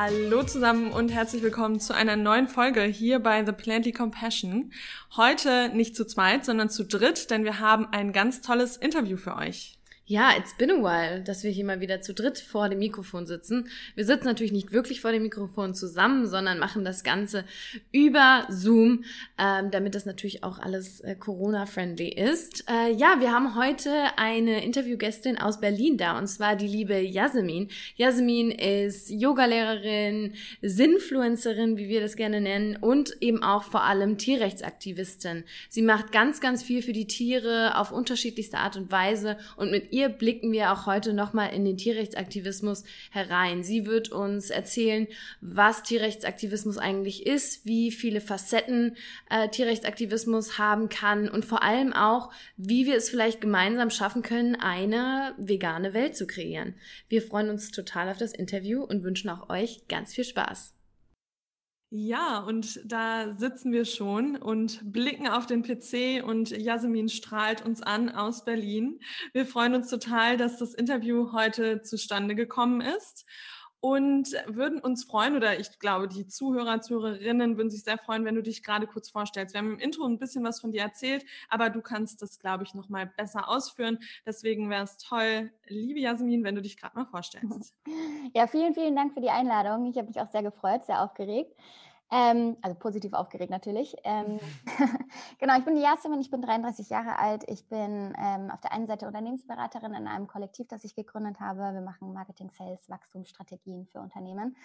Hallo zusammen und herzlich willkommen zu einer neuen Folge hier bei The Plenty Compassion. Heute nicht zu zweit, sondern zu dritt, denn wir haben ein ganz tolles Interview für euch. Ja, it's been a while, dass wir hier mal wieder zu dritt vor dem Mikrofon sitzen. Wir sitzen natürlich nicht wirklich vor dem Mikrofon zusammen, sondern machen das Ganze über Zoom, ähm, damit das natürlich auch alles äh, Corona-friendly ist. Äh, ja, wir haben heute eine Interviewgästin aus Berlin da, und zwar die liebe Yasemin. Yasemin ist Yogalehrerin, Sinfluencerin, wie wir das gerne nennen, und eben auch vor allem Tierrechtsaktivistin. Sie macht ganz, ganz viel für die Tiere auf unterschiedlichste Art und Weise und mit ihr blicken wir auch heute nochmal in den Tierrechtsaktivismus herein. Sie wird uns erzählen, was Tierrechtsaktivismus eigentlich ist, wie viele Facetten äh, Tierrechtsaktivismus haben kann und vor allem auch, wie wir es vielleicht gemeinsam schaffen können, eine vegane Welt zu kreieren. Wir freuen uns total auf das Interview und wünschen auch euch ganz viel Spaß. Ja, und da sitzen wir schon und blicken auf den PC und Jasmin strahlt uns an aus Berlin. Wir freuen uns total, dass das Interview heute zustande gekommen ist und würden uns freuen, oder ich glaube, die Zuhörer, Zuhörerinnen würden sich sehr freuen, wenn du dich gerade kurz vorstellst. Wir haben im Intro ein bisschen was von dir erzählt, aber du kannst das, glaube ich, nochmal besser ausführen. Deswegen wäre es toll, liebe Jasmin, wenn du dich gerade mal vorstellst. Ja, vielen, vielen Dank für die Einladung. Ich habe mich auch sehr gefreut, sehr aufgeregt. Ähm, also positiv aufgeregt natürlich. Ähm, mhm. genau, ich bin die Jasmin, ich bin 33 Jahre alt. Ich bin ähm, auf der einen Seite Unternehmensberaterin in einem Kollektiv, das ich gegründet habe. Wir machen Marketing, Sales, Wachstumsstrategien für Unternehmen.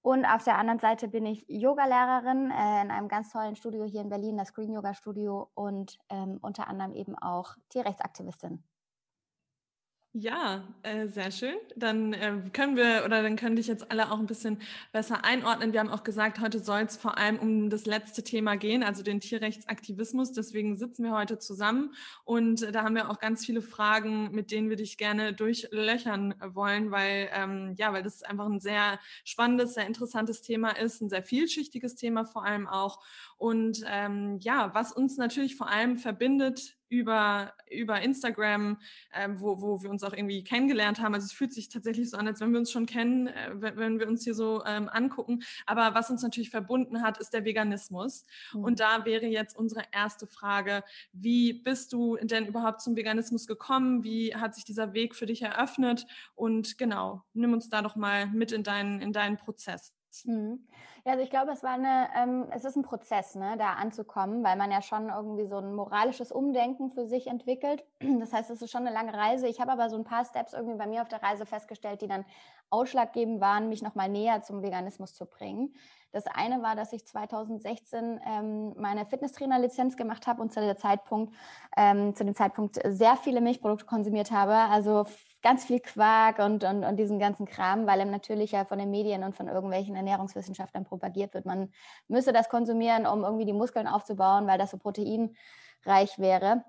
Und auf der anderen Seite bin ich Yogalehrerin äh, in einem ganz tollen Studio hier in Berlin, das Green Yoga Studio und ähm, unter anderem eben auch Tierrechtsaktivistin. Ja, äh, sehr schön. Dann äh, können wir oder dann können dich jetzt alle auch ein bisschen besser einordnen. Wir haben auch gesagt, heute soll es vor allem um das letzte Thema gehen, also den Tierrechtsaktivismus. Deswegen sitzen wir heute zusammen und äh, da haben wir auch ganz viele Fragen, mit denen wir dich gerne durchlöchern wollen, weil ähm, ja, weil das einfach ein sehr spannendes, sehr interessantes Thema ist, ein sehr vielschichtiges Thema vor allem auch. Und ähm, ja, was uns natürlich vor allem verbindet über, über Instagram, ähm, wo, wo wir uns auch irgendwie kennengelernt haben. Also es fühlt sich tatsächlich so an, als wenn wir uns schon kennen, äh, wenn, wenn, wir uns hier so ähm, angucken. Aber was uns natürlich verbunden hat, ist der Veganismus. Mhm. Und da wäre jetzt unsere erste Frage, wie bist du denn überhaupt zum Veganismus gekommen? Wie hat sich dieser Weg für dich eröffnet? Und genau, nimm uns da doch mal mit in deinen, in deinen Prozess. Mhm. Ja, also ich glaube, es war eine, ähm, es ist ein Prozess, ne, da anzukommen, weil man ja schon irgendwie so ein moralisches Umdenken für sich entwickelt. Das heißt, es ist schon eine lange Reise. Ich habe aber so ein paar Steps irgendwie bei mir auf der Reise festgestellt, die dann ausschlaggebend waren, mich nochmal näher zum Veganismus zu bringen. Das eine war, dass ich 2016 ähm, meine Fitnesstrainerlizenz gemacht habe und zu, der Zeitpunkt, ähm, zu dem Zeitpunkt sehr viele Milchprodukte konsumiert habe. Also ganz viel Quark und, und, und diesen ganzen Kram, weil ihm natürlich ja von den Medien und von irgendwelchen Ernährungswissenschaftlern propagiert wird. Man müsse das konsumieren, um irgendwie die Muskeln aufzubauen, weil das so proteinreich wäre.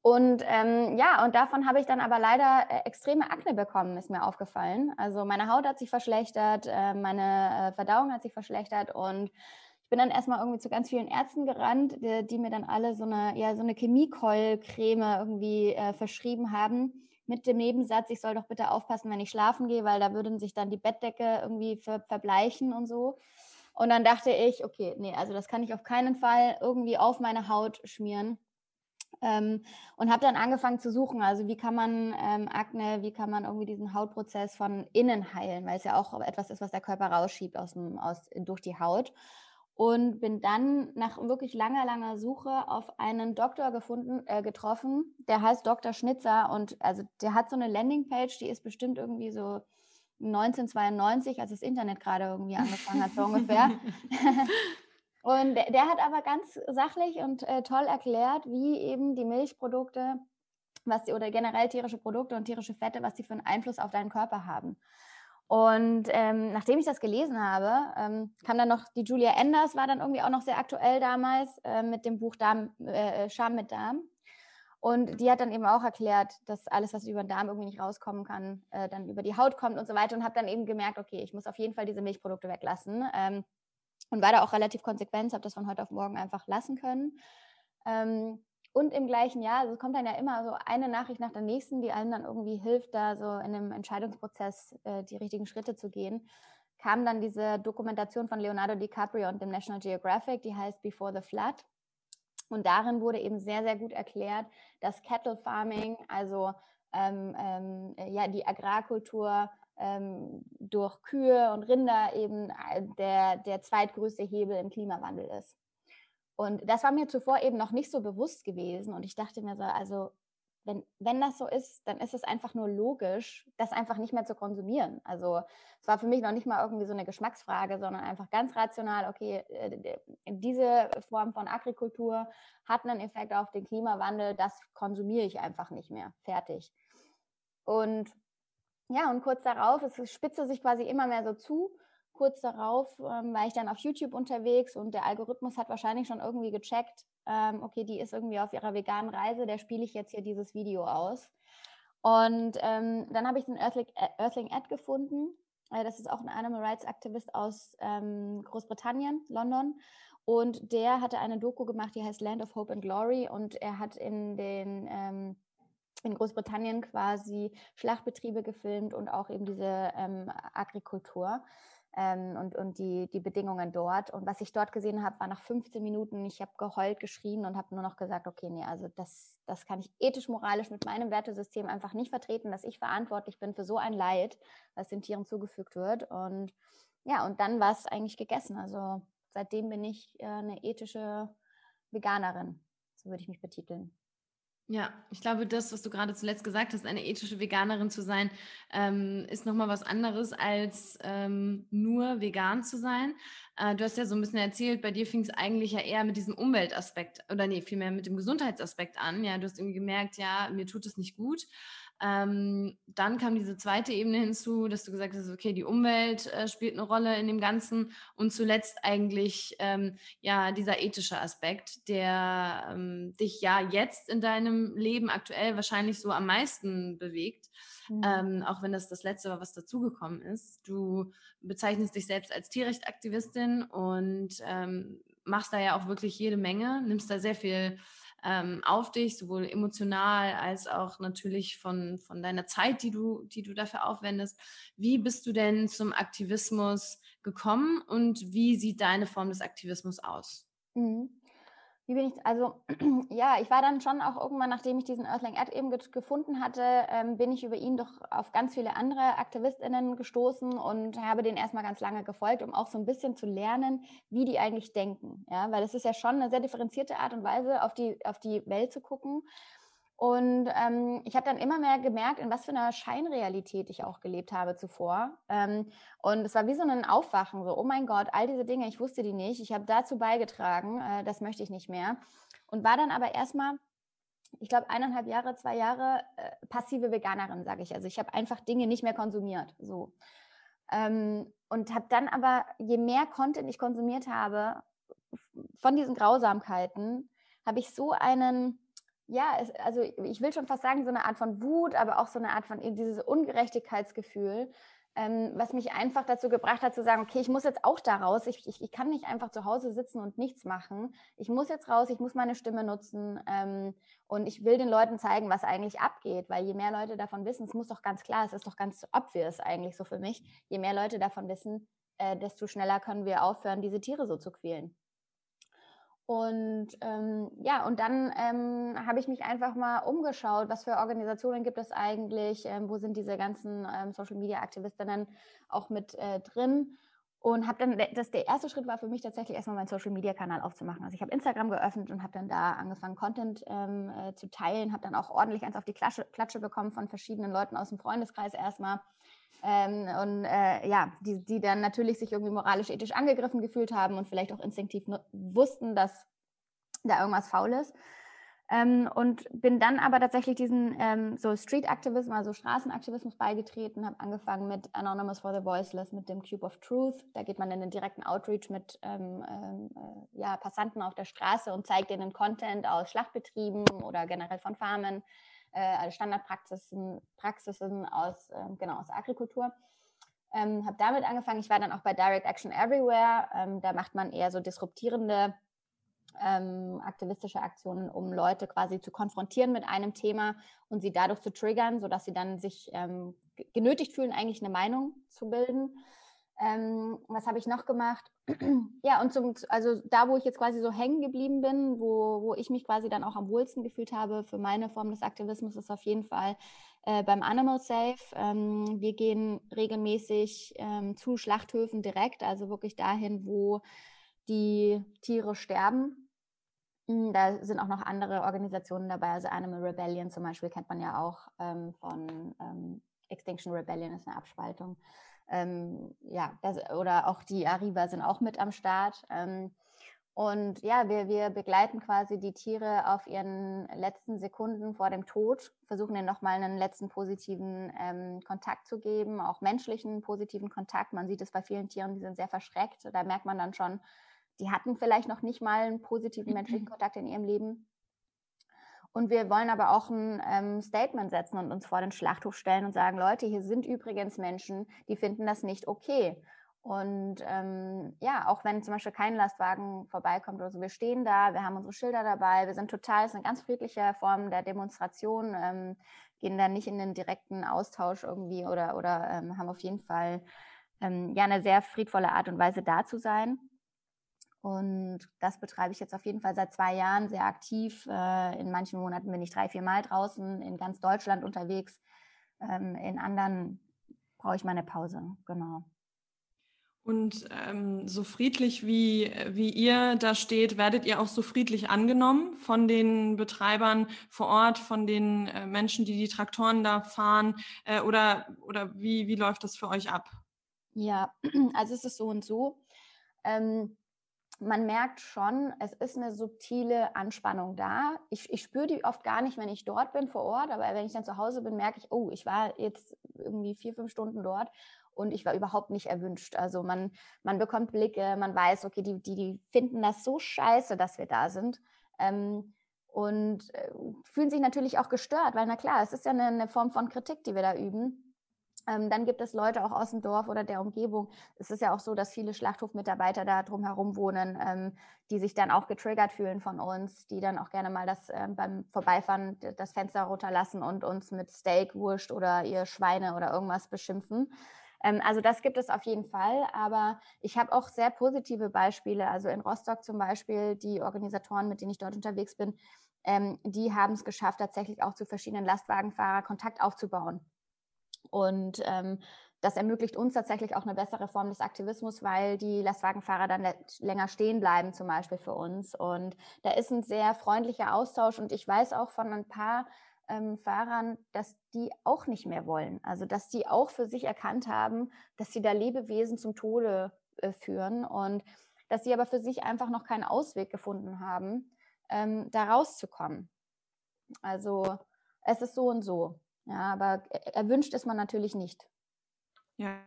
Und ähm, ja, und davon habe ich dann aber leider äh, extreme Akne bekommen, ist mir aufgefallen. Also meine Haut hat sich verschlechtert, äh, meine äh, Verdauung hat sich verschlechtert und ich bin dann erstmal irgendwie zu ganz vielen Ärzten gerannt, die, die mir dann alle so eine, ja, so eine Chemiekeulcreme irgendwie äh, verschrieben haben mit dem Nebensatz, ich soll doch bitte aufpassen, wenn ich schlafen gehe, weil da würden sich dann die Bettdecke irgendwie ver verbleichen und so. Und dann dachte ich, okay, nee, also das kann ich auf keinen Fall irgendwie auf meine Haut schmieren. Ähm, und habe dann angefangen zu suchen, also wie kann man ähm, Akne, wie kann man irgendwie diesen Hautprozess von innen heilen, weil es ja auch etwas ist, was der Körper rausschiebt aus dem, aus, durch die Haut und bin dann nach wirklich langer, langer Suche auf einen Doktor gefunden, äh, getroffen, der heißt Dr. Schnitzer und also der hat so eine Landingpage, die ist bestimmt irgendwie so 1992, als das Internet gerade irgendwie angefangen hat, so ungefähr. und der, der, hat aber ganz sachlich und äh, toll erklärt, wie eben die Milchprodukte, was die, oder generell tierische Produkte und tierische Fette, was die für einen Einfluss auf deinen Körper haben. Und ähm, nachdem ich das gelesen habe, ähm, kam dann noch die Julia Enders, war dann irgendwie auch noch sehr aktuell damals äh, mit dem Buch Darm, äh, Scham mit Darm. Und die hat dann eben auch erklärt, dass alles, was über den Darm irgendwie nicht rauskommen kann, äh, dann über die Haut kommt und so weiter. Und habe dann eben gemerkt, okay, ich muss auf jeden Fall diese Milchprodukte weglassen. Ähm, und war da auch relativ konsequent, habe das von heute auf morgen einfach lassen können. Ähm, und im gleichen Jahr, also es kommt dann ja immer so eine Nachricht nach der nächsten, die einem dann irgendwie hilft, da so in einem Entscheidungsprozess äh, die richtigen Schritte zu gehen, kam dann diese Dokumentation von Leonardo DiCaprio und dem National Geographic, die heißt Before the Flood. Und darin wurde eben sehr, sehr gut erklärt, dass Cattle Farming, also ähm, ähm, ja, die Agrarkultur ähm, durch Kühe und Rinder eben äh, der, der zweitgrößte Hebel im Klimawandel ist. Und das war mir zuvor eben noch nicht so bewusst gewesen. Und ich dachte mir so, also wenn, wenn das so ist, dann ist es einfach nur logisch, das einfach nicht mehr zu konsumieren. Also es war für mich noch nicht mal irgendwie so eine Geschmacksfrage, sondern einfach ganz rational, okay, äh, diese Form von Agrikultur hat einen Effekt auf den Klimawandel, das konsumiere ich einfach nicht mehr. Fertig. Und ja, und kurz darauf, es spitze sich quasi immer mehr so zu. Kurz darauf ähm, war ich dann auf YouTube unterwegs und der Algorithmus hat wahrscheinlich schon irgendwie gecheckt, ähm, okay, die ist irgendwie auf ihrer veganen Reise, der spiele ich jetzt hier dieses Video aus. Und ähm, dann habe ich den Earthling, äh, Earthling Ad gefunden. Äh, das ist auch ein Animal Rights Aktivist aus ähm, Großbritannien, London. Und der hatte eine Doku gemacht, die heißt Land of Hope and Glory. Und er hat in den ähm, in Großbritannien quasi Schlachtbetriebe gefilmt und auch eben diese ähm, Agrikultur ähm, und, und die, die Bedingungen dort. Und was ich dort gesehen habe, war nach 15 Minuten, ich habe geheult, geschrien und habe nur noch gesagt, okay, nee, also das, das kann ich ethisch, moralisch mit meinem Wertesystem einfach nicht vertreten, dass ich verantwortlich bin für so ein Leid, was den Tieren zugefügt wird. Und ja, und dann war es eigentlich gegessen. Also seitdem bin ich äh, eine ethische Veganerin, so würde ich mich betiteln. Ja, ich glaube, das, was du gerade zuletzt gesagt hast, eine ethische Veganerin zu sein, ähm, ist nochmal was anderes als ähm, nur vegan zu sein. Äh, du hast ja so ein bisschen erzählt, bei dir fing es eigentlich ja eher mit diesem Umweltaspekt oder nee, vielmehr mit dem Gesundheitsaspekt an. Ja, du hast irgendwie gemerkt, ja, mir tut es nicht gut. Ähm, dann kam diese zweite Ebene hinzu, dass du gesagt hast, okay, die Umwelt äh, spielt eine Rolle in dem Ganzen und zuletzt eigentlich ähm, ja dieser ethische Aspekt, der ähm, dich ja jetzt in deinem Leben aktuell wahrscheinlich so am meisten bewegt, mhm. Ähm, auch wenn das das letzte war, was dazugekommen ist. Du bezeichnest dich selbst als Tierrechtsaktivistin und ähm, machst da ja auch wirklich jede Menge, nimmst da sehr viel ähm, auf dich, sowohl emotional als auch natürlich von, von deiner Zeit, die du, die du dafür aufwendest. Wie bist du denn zum Aktivismus gekommen und wie sieht deine Form des Aktivismus aus? Mhm. Wie bin ich, also ja, ich war dann schon auch irgendwann, nachdem ich diesen Earthling Ad eben gefunden hatte, ähm, bin ich über ihn doch auf ganz viele andere AktivistInnen gestoßen und habe den erstmal ganz lange gefolgt, um auch so ein bisschen zu lernen, wie die eigentlich denken. Ja, weil es ist ja schon eine sehr differenzierte Art und Weise, auf die, auf die Welt zu gucken. Und ähm, ich habe dann immer mehr gemerkt, in was für einer Scheinrealität ich auch gelebt habe zuvor. Ähm, und es war wie so ein Aufwachen, so, oh mein Gott, all diese Dinge, ich wusste die nicht, ich habe dazu beigetragen, äh, das möchte ich nicht mehr. Und war dann aber erstmal, ich glaube, eineinhalb Jahre, zwei Jahre äh, passive Veganerin, sage ich. Also ich habe einfach Dinge nicht mehr konsumiert. So. Ähm, und habe dann aber, je mehr Content ich konsumiert habe von diesen Grausamkeiten, habe ich so einen ja, es, also ich will schon fast sagen, so eine Art von Wut, aber auch so eine Art von dieses Ungerechtigkeitsgefühl, ähm, was mich einfach dazu gebracht hat zu sagen, okay, ich muss jetzt auch da raus, ich, ich, ich kann nicht einfach zu Hause sitzen und nichts machen. Ich muss jetzt raus, ich muss meine Stimme nutzen ähm, und ich will den Leuten zeigen, was eigentlich abgeht, weil je mehr Leute davon wissen, es muss doch ganz klar, es ist doch ganz obvious eigentlich so für mich, je mehr Leute davon wissen, äh, desto schneller können wir aufhören, diese Tiere so zu quälen. Und ähm, ja, und dann ähm, habe ich mich einfach mal umgeschaut, was für Organisationen gibt es eigentlich, ähm, wo sind diese ganzen ähm, Social Media Aktivistinnen auch mit äh, drin. Und habe dann, das, der erste Schritt war für mich tatsächlich erstmal meinen Social Media Kanal aufzumachen. Also ich habe Instagram geöffnet und habe dann da angefangen, Content ähm, äh, zu teilen, habe dann auch ordentlich eins auf die Klatsche, Klatsche bekommen von verschiedenen Leuten aus dem Freundeskreis erstmal. Ähm, und äh, ja, die, die dann natürlich sich irgendwie moralisch, ethisch angegriffen gefühlt haben und vielleicht auch instinktiv wussten, dass da irgendwas faul ist. Ähm, und bin dann aber tatsächlich diesen ähm, so Street-Aktivismus, also Straßenaktivismus beigetreten, habe angefangen mit Anonymous for the Voiceless, mit dem Cube of Truth. Da geht man in den direkten Outreach mit ähm, ähm äh, ja, Passanten auf der Straße und zeigt ihnen Content aus Schlachtbetrieben oder generell von Farmen äh, also Standardpraxisen Praxisen aus, äh, genau, aus Agrikultur. Ähm, habe damit angefangen. Ich war dann auch bei Direct Action Everywhere. Ähm, da macht man eher so disruptierende ähm, aktivistische Aktionen, um Leute quasi zu konfrontieren mit einem Thema und sie dadurch zu triggern, sodass sie dann sich ähm, genötigt fühlen, eigentlich eine Meinung zu bilden. Ähm, was habe ich noch gemacht? ja, und zum, also da, wo ich jetzt quasi so hängen geblieben bin, wo, wo ich mich quasi dann auch am wohlsten gefühlt habe für meine Form des Aktivismus, ist auf jeden Fall äh, beim Animal Safe. Ähm, wir gehen regelmäßig ähm, zu Schlachthöfen direkt, also wirklich dahin, wo die Tiere sterben. Hm, da sind auch noch andere Organisationen dabei, also Animal Rebellion zum Beispiel kennt man ja auch ähm, von ähm, Extinction Rebellion ist eine Abspaltung. Ähm, ja, das, oder auch die Arriva sind auch mit am Start. Ähm, und ja, wir, wir begleiten quasi die Tiere auf ihren letzten Sekunden vor dem Tod, versuchen ihnen nochmal einen letzten positiven ähm, Kontakt zu geben, auch menschlichen positiven Kontakt. Man sieht es bei vielen Tieren, die sind sehr verschreckt. Da merkt man dann schon, die hatten vielleicht noch nicht mal einen positiven menschlichen Kontakt in ihrem Leben. Und wir wollen aber auch ein ähm, Statement setzen und uns vor den Schlachthof stellen und sagen, Leute, hier sind übrigens Menschen, die finden das nicht okay. Und ähm, ja, auch wenn zum Beispiel kein Lastwagen vorbeikommt oder so, wir stehen da, wir haben unsere Schilder dabei, wir sind total, es ist eine ganz friedliche Form der Demonstration, ähm, gehen da nicht in den direkten Austausch irgendwie oder, oder ähm, haben auf jeden Fall ähm, ja eine sehr friedvolle Art und Weise da zu sein. Und das betreibe ich jetzt auf jeden Fall seit zwei Jahren sehr aktiv. Äh, in manchen Monaten bin ich drei, vier Mal draußen, in ganz Deutschland unterwegs. Ähm, in anderen brauche ich meine Pause, genau. Und ähm, so friedlich wie, wie ihr da steht, werdet ihr auch so friedlich angenommen von den Betreibern vor Ort, von den äh, Menschen, die die Traktoren da fahren? Äh, oder oder wie, wie läuft das für euch ab? Ja, also es ist so und so. Ähm, man merkt schon, es ist eine subtile Anspannung da. Ich, ich spüre die oft gar nicht, wenn ich dort bin vor Ort, aber wenn ich dann zu Hause bin, merke ich, oh, ich war jetzt irgendwie vier, fünf Stunden dort und ich war überhaupt nicht erwünscht. Also man, man bekommt Blicke, man weiß, okay, die, die, die finden das so scheiße, dass wir da sind. Ähm, und äh, fühlen sich natürlich auch gestört, weil na klar, es ist ja eine, eine Form von Kritik, die wir da üben. Ähm, dann gibt es Leute auch aus dem Dorf oder der Umgebung. Es ist ja auch so, dass viele Schlachthofmitarbeiter da drumherum wohnen, ähm, die sich dann auch getriggert fühlen von uns, die dann auch gerne mal das äh, beim Vorbeifahren das Fenster runterlassen und uns mit Steak, Wurst oder ihr Schweine oder irgendwas beschimpfen. Ähm, also das gibt es auf jeden Fall, aber ich habe auch sehr positive Beispiele. Also in Rostock zum Beispiel, die Organisatoren, mit denen ich dort unterwegs bin, ähm, die haben es geschafft, tatsächlich auch zu verschiedenen Lastwagenfahrern Kontakt aufzubauen. Und ähm, das ermöglicht uns tatsächlich auch eine bessere Form des Aktivismus, weil die Lastwagenfahrer dann länger stehen bleiben, zum Beispiel für uns. Und da ist ein sehr freundlicher Austausch. Und ich weiß auch von ein paar ähm, Fahrern, dass die auch nicht mehr wollen. Also, dass die auch für sich erkannt haben, dass sie da Lebewesen zum Tode äh, führen und dass sie aber für sich einfach noch keinen Ausweg gefunden haben, ähm, da rauszukommen. Also, es ist so und so. Ja, aber erwünscht ist man natürlich nicht. Ja,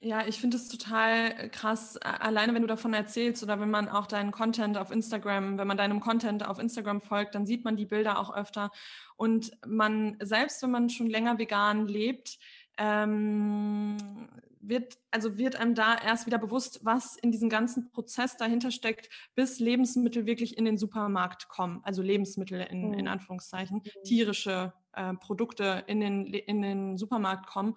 ja, ich finde es total krass, alleine wenn du davon erzählst oder wenn man auch deinen Content auf Instagram, wenn man deinem Content auf Instagram folgt, dann sieht man die Bilder auch öfter. Und man, selbst wenn man schon länger vegan lebt, ähm, wird, also wird einem da erst wieder bewusst, was in diesem ganzen Prozess dahinter steckt, bis Lebensmittel wirklich in den Supermarkt kommen. Also Lebensmittel in, in mhm. Anführungszeichen, mhm. tierische äh, Produkte in den, in den Supermarkt kommen.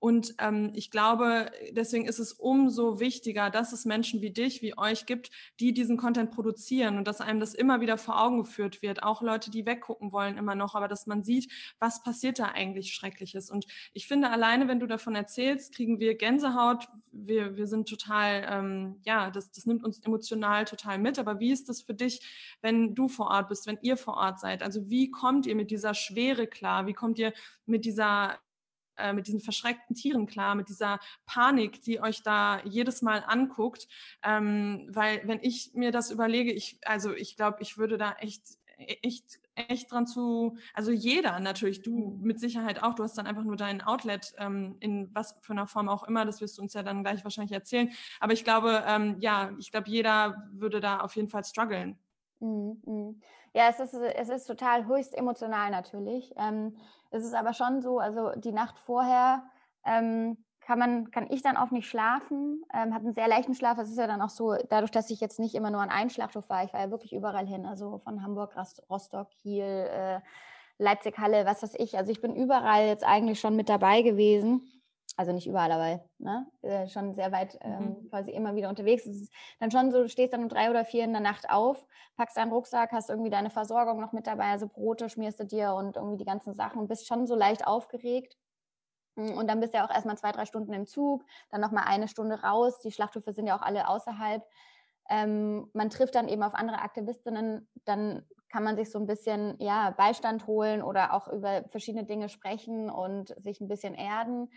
Und ähm, ich glaube, deswegen ist es umso wichtiger, dass es Menschen wie dich, wie euch gibt, die diesen Content produzieren und dass einem das immer wieder vor Augen geführt wird. Auch Leute, die weggucken wollen immer noch, aber dass man sieht, was passiert da eigentlich Schreckliches. Und ich finde, alleine, wenn du davon erzählst, kriegen wir Gänsehaut. Wir, wir sind total, ähm, ja, das, das nimmt uns emotional total mit. Aber wie ist das für dich, wenn du vor Ort bist, wenn ihr vor Ort seid? Also wie kommt ihr mit dieser Schwere klar? Wie kommt ihr mit dieser äh, mit diesen verschreckten Tieren klar, mit dieser Panik, die euch da jedes Mal anguckt. Ähm, weil wenn ich mir das überlege, ich, also ich glaube, ich würde da echt, echt, echt dran zu, also jeder natürlich, du mit Sicherheit auch, du hast dann einfach nur dein Outlet ähm, in was für einer Form auch immer, das wirst du uns ja dann gleich wahrscheinlich erzählen. Aber ich glaube, ähm, ja, ich glaube, jeder würde da auf jeden Fall strugglen. Mhm, mhm. Ja, es ist, es ist total höchst emotional natürlich. Ähm, es ist aber schon so, also die Nacht vorher ähm, kann man, kann ich dann auch nicht schlafen, ähm, habe einen sehr leichten Schlaf. Es ist ja dann auch so, dadurch, dass ich jetzt nicht immer nur an einen Schlachthof war, ich war ja wirklich überall hin, also von Hamburg, Rostock, Kiel, äh, Leipzig, Halle, was weiß ich. Also ich bin überall jetzt eigentlich schon mit dabei gewesen. Also nicht überall, aber ne, äh, schon sehr weit ähm, mhm. quasi immer wieder unterwegs. Es ist dann schon so, du stehst dann um drei oder vier in der Nacht auf, packst deinen Rucksack, hast irgendwie deine Versorgung noch mit dabei, also Brote schmierst du dir und irgendwie die ganzen Sachen und bist schon so leicht aufgeregt. Mm, und dann bist du ja auch erstmal zwei, drei Stunden im Zug, dann nochmal eine Stunde raus. Die Schlachthöfe sind ja auch alle außerhalb. Ähm, man trifft dann eben auf andere Aktivistinnen, dann kann man sich so ein bisschen ja, Beistand holen oder auch über verschiedene Dinge sprechen und sich ein bisschen erden.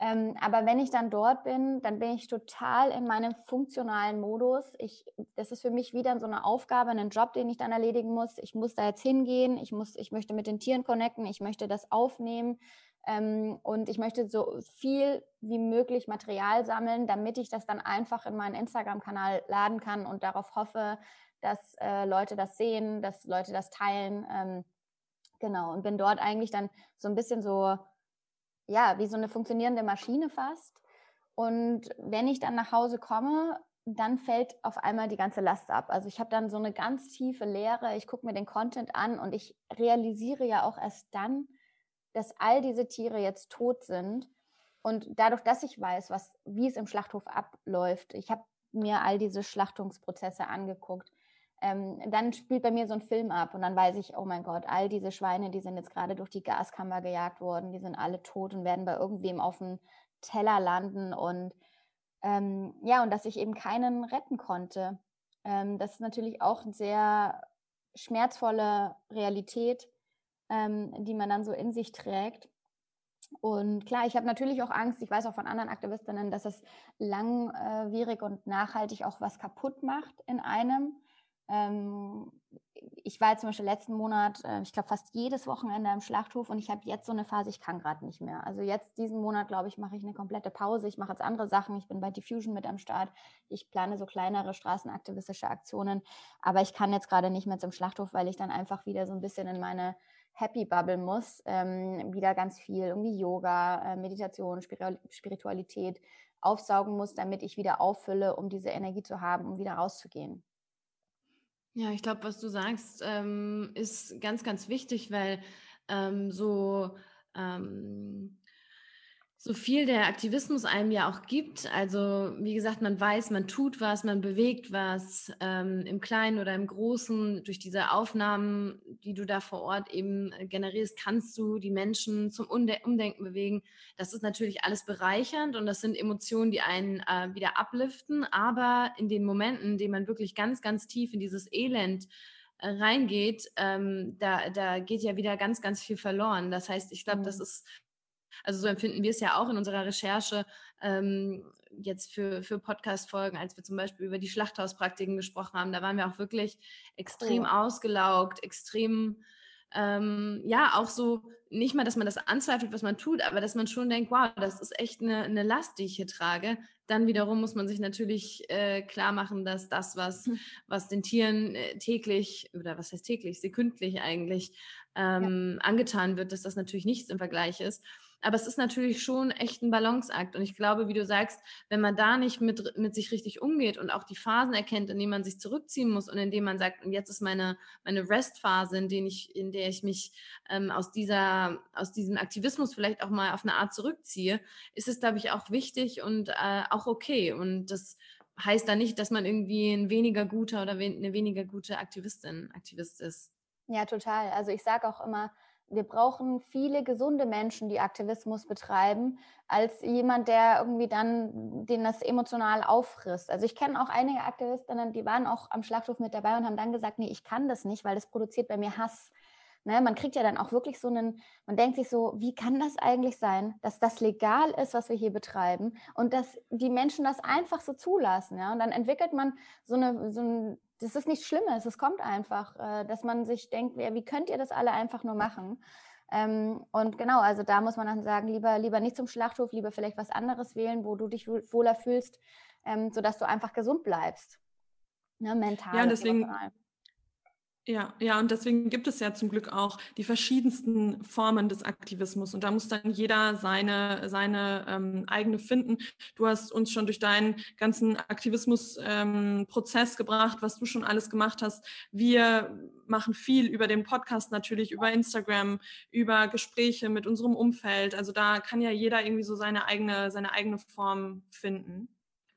Ähm, aber wenn ich dann dort bin, dann bin ich total in meinem funktionalen Modus. Ich, das ist für mich wieder so eine Aufgabe, einen Job, den ich dann erledigen muss. Ich muss da jetzt hingehen, ich, muss, ich möchte mit den Tieren connecten, ich möchte das aufnehmen ähm, und ich möchte so viel wie möglich Material sammeln, damit ich das dann einfach in meinen Instagram-Kanal laden kann und darauf hoffe, dass äh, Leute das sehen, dass Leute das teilen. Ähm, genau, und bin dort eigentlich dann so ein bisschen so ja, wie so eine funktionierende Maschine fast. Und wenn ich dann nach Hause komme, dann fällt auf einmal die ganze Last ab. Also ich habe dann so eine ganz tiefe Leere. Ich gucke mir den Content an und ich realisiere ja auch erst dann, dass all diese Tiere jetzt tot sind. Und dadurch, dass ich weiß, was, wie es im Schlachthof abläuft, ich habe mir all diese Schlachtungsprozesse angeguckt, ähm, dann spielt bei mir so ein Film ab und dann weiß ich, oh mein Gott, all diese Schweine, die sind jetzt gerade durch die Gaskammer gejagt worden, die sind alle tot und werden bei irgendwem auf dem Teller landen und ähm, ja, und dass ich eben keinen retten konnte. Ähm, das ist natürlich auch eine sehr schmerzvolle Realität, ähm, die man dann so in sich trägt. Und klar, ich habe natürlich auch Angst, ich weiß auch von anderen Aktivistinnen, dass es langwierig und nachhaltig auch was kaputt macht in einem. Ähm, ich war jetzt zum Beispiel letzten Monat, äh, ich glaube, fast jedes Wochenende im Schlachthof und ich habe jetzt so eine Phase, ich kann gerade nicht mehr. Also jetzt diesen Monat, glaube ich, mache ich eine komplette Pause. Ich mache jetzt andere Sachen. Ich bin bei Diffusion mit am Start. Ich plane so kleinere straßenaktivistische Aktionen. Aber ich kann jetzt gerade nicht mehr zum Schlachthof, weil ich dann einfach wieder so ein bisschen in meine Happy Bubble muss. Ähm, wieder ganz viel irgendwie Yoga, äh, Meditation, Spiritualität aufsaugen muss, damit ich wieder auffülle, um diese Energie zu haben, um wieder rauszugehen. Ja, ich glaube, was du sagst, ähm, ist ganz, ganz wichtig, weil ähm, so ähm, so viel der Aktivismus einem ja auch gibt. Also wie gesagt, man weiß, man tut was, man bewegt was ähm, im Kleinen oder im Großen. Durch diese Aufnahmen, die du da vor Ort eben äh, generierst, kannst du die Menschen zum Umdenken bewegen. Das ist natürlich alles bereichernd und das sind Emotionen, die einen äh, wieder abliften. Aber in den Momenten, in denen man wirklich ganz, ganz tief in dieses Elend äh, reingeht, ähm, da, da geht ja wieder ganz, ganz viel verloren. Das heißt, ich glaube, mhm. das ist also so empfinden wir es ja auch in unserer Recherche ähm, jetzt für, für Podcast-Folgen, als wir zum Beispiel über die Schlachthauspraktiken gesprochen haben. Da waren wir auch wirklich extrem oh. ausgelaugt, extrem, ähm, ja, auch so, nicht mal, dass man das anzweifelt, was man tut, aber dass man schon denkt, wow, das ist echt eine, eine Last, die ich hier trage. Dann wiederum muss man sich natürlich äh, klar machen, dass das, was, hm. was den Tieren äh, täglich, oder was heißt täglich, sekündlich eigentlich ähm, ja. angetan wird, dass das natürlich nichts im Vergleich ist. Aber es ist natürlich schon echt ein Balanceakt. Und ich glaube, wie du sagst, wenn man da nicht mit, mit sich richtig umgeht und auch die Phasen erkennt, in denen man sich zurückziehen muss und in denen man sagt, und jetzt ist meine, meine Restphase, in, denen ich, in der ich mich ähm, aus, dieser, aus diesem Aktivismus vielleicht auch mal auf eine Art zurückziehe, ist es, glaube ich, auch wichtig und äh, auch okay. Und das heißt da nicht, dass man irgendwie ein weniger guter oder eine weniger gute Aktivistin, Aktivist ist. Ja, total. Also ich sage auch immer, wir brauchen viele gesunde Menschen, die Aktivismus betreiben, als jemand, der irgendwie dann den das emotional auffrisst. Also ich kenne auch einige Aktivistinnen, die waren auch am Schlachthof mit dabei und haben dann gesagt, nee, ich kann das nicht, weil das produziert bei mir Hass. Ne, man kriegt ja dann auch wirklich so einen, man denkt sich so, wie kann das eigentlich sein, dass das legal ist, was wir hier betreiben und dass die Menschen das einfach so zulassen. Ja? Und dann entwickelt man so, eine, so ein das ist nichts Schlimmes, es kommt einfach, äh, dass man sich denkt, wie könnt ihr das alle einfach nur machen? Ähm, und genau, also da muss man dann sagen, lieber, lieber nicht zum Schlachthof, lieber vielleicht was anderes wählen, wo du dich wohler fühlst, ähm, sodass du einfach gesund bleibst. Ne, mental. Ja, deswegen. Ja, ja, und deswegen gibt es ja zum Glück auch die verschiedensten Formen des Aktivismus. Und da muss dann jeder seine, seine ähm, eigene finden. Du hast uns schon durch deinen ganzen Aktivismusprozess ähm, gebracht, was du schon alles gemacht hast. Wir machen viel über den Podcast natürlich, über Instagram, über Gespräche mit unserem Umfeld. Also da kann ja jeder irgendwie so seine eigene, seine eigene Form finden.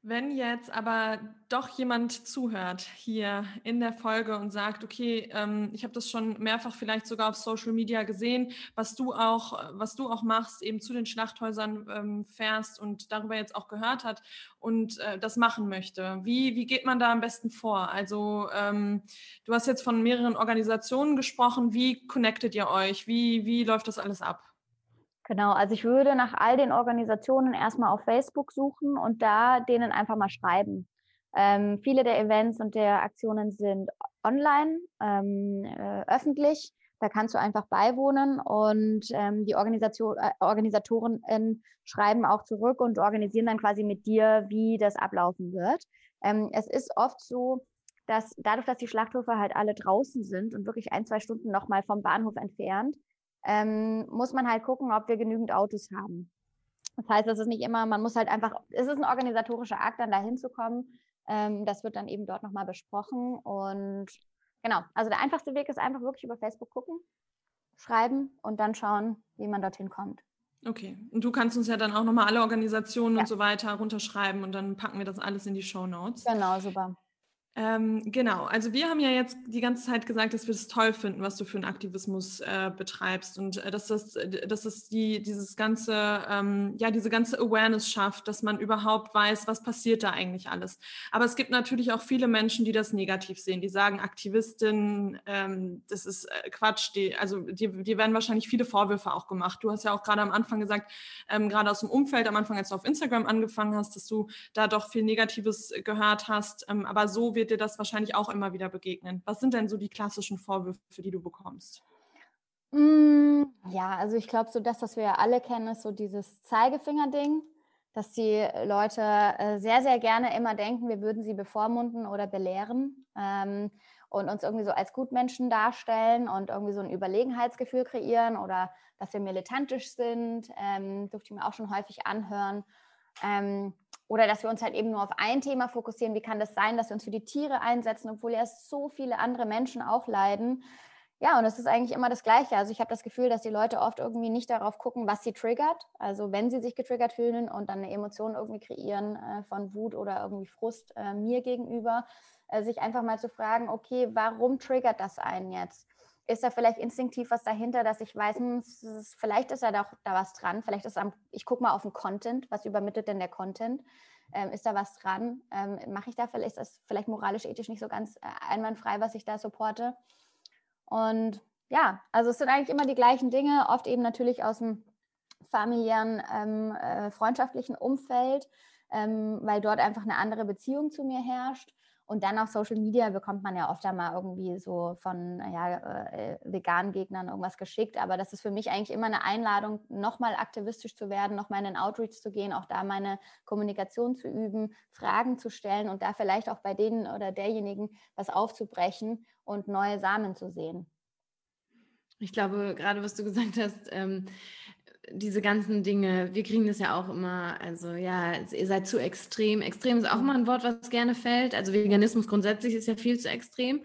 Wenn jetzt aber doch jemand zuhört hier in der Folge und sagt, okay, ähm, ich habe das schon mehrfach vielleicht sogar auf Social Media gesehen, was du auch, was du auch machst, eben zu den Schlachthäusern ähm, fährst und darüber jetzt auch gehört hat und äh, das machen möchte. Wie, wie geht man da am besten vor? Also ähm, du hast jetzt von mehreren Organisationen gesprochen. Wie connectet ihr euch? Wie, wie läuft das alles ab? Genau, also ich würde nach all den Organisationen erstmal auf Facebook suchen und da denen einfach mal schreiben. Ähm, viele der Events und der Aktionen sind online, ähm, äh, öffentlich. Da kannst du einfach beiwohnen und ähm, die Organisation, äh, Organisatorinnen schreiben auch zurück und organisieren dann quasi mit dir, wie das ablaufen wird. Ähm, es ist oft so, dass dadurch, dass die Schlachthöfe halt alle draußen sind und wirklich ein, zwei Stunden nochmal vom Bahnhof entfernt, ähm, muss man halt gucken, ob wir genügend Autos haben. Das heißt, es ist nicht immer, man muss halt einfach, es ist ein organisatorischer Akt, dann dahin zu kommen. Ähm, das wird dann eben dort nochmal besprochen. Und genau, also der einfachste Weg ist einfach wirklich über Facebook gucken, schreiben und dann schauen, wie man dorthin kommt. Okay, und du kannst uns ja dann auch nochmal alle Organisationen ja. und so weiter runterschreiben und dann packen wir das alles in die Show Notes. Genau, super. Ähm, genau, also wir haben ja jetzt die ganze Zeit gesagt, dass wir es das toll finden, was du für einen Aktivismus äh, betreibst und äh, dass das, äh, dass es die, dieses ganze, ähm, ja, diese ganze Awareness schafft, dass man überhaupt weiß, was passiert da eigentlich alles. Aber es gibt natürlich auch viele Menschen, die das negativ sehen, die sagen, Aktivistin, ähm, das ist äh, Quatsch, die, also die, die werden wahrscheinlich viele Vorwürfe auch gemacht. Du hast ja auch gerade am Anfang gesagt, ähm, gerade aus dem Umfeld, am Anfang, als du auf Instagram angefangen hast, dass du da doch viel Negatives gehört hast, ähm, aber so wird dir das wahrscheinlich auch immer wieder begegnen. Was sind denn so die klassischen Vorwürfe, die du bekommst? Mm, ja, also ich glaube, so das, was wir ja alle kennen, ist so dieses Zeigefinger-Ding, dass die Leute äh, sehr, sehr gerne immer denken, wir würden sie bevormunden oder belehren ähm, und uns irgendwie so als Gutmenschen darstellen und irgendwie so ein Überlegenheitsgefühl kreieren oder dass wir militantisch sind, ähm, durfte ich mir auch schon häufig anhören. Ähm, oder dass wir uns halt eben nur auf ein Thema fokussieren. Wie kann das sein, dass wir uns für die Tiere einsetzen, obwohl ja so viele andere Menschen auch leiden? Ja, und es ist eigentlich immer das Gleiche. Also ich habe das Gefühl, dass die Leute oft irgendwie nicht darauf gucken, was sie triggert. Also wenn sie sich getriggert fühlen und dann eine Emotion irgendwie kreieren äh, von Wut oder irgendwie Frust äh, mir gegenüber, äh, sich einfach mal zu fragen, okay, warum triggert das einen jetzt? Ist da vielleicht instinktiv was dahinter, dass ich weiß, hm, vielleicht ist da, da was dran, vielleicht ist am, ich gucke mal auf den Content, was übermittelt denn der Content? Ähm, ist da was dran? Ähm, Mache ich da vielleicht, ist das vielleicht moralisch, ethisch nicht so ganz äh, einwandfrei, was ich da supporte? Und ja, also es sind eigentlich immer die gleichen Dinge, oft eben natürlich aus dem familiären, ähm, äh, freundschaftlichen Umfeld, ähm, weil dort einfach eine andere Beziehung zu mir herrscht. Und dann auf Social Media bekommt man ja oft einmal irgendwie so von ja, äh, veganen Gegnern irgendwas geschickt. Aber das ist für mich eigentlich immer eine Einladung, nochmal aktivistisch zu werden, nochmal in den Outreach zu gehen, auch da meine Kommunikation zu üben, Fragen zu stellen und da vielleicht auch bei denen oder derjenigen was aufzubrechen und neue Samen zu sehen. Ich glaube, gerade was du gesagt hast, ähm, diese ganzen Dinge, wir kriegen das ja auch immer, also ja, ihr seid zu extrem. Extrem ist auch immer ein Wort, was gerne fällt. Also Veganismus grundsätzlich ist ja viel zu extrem.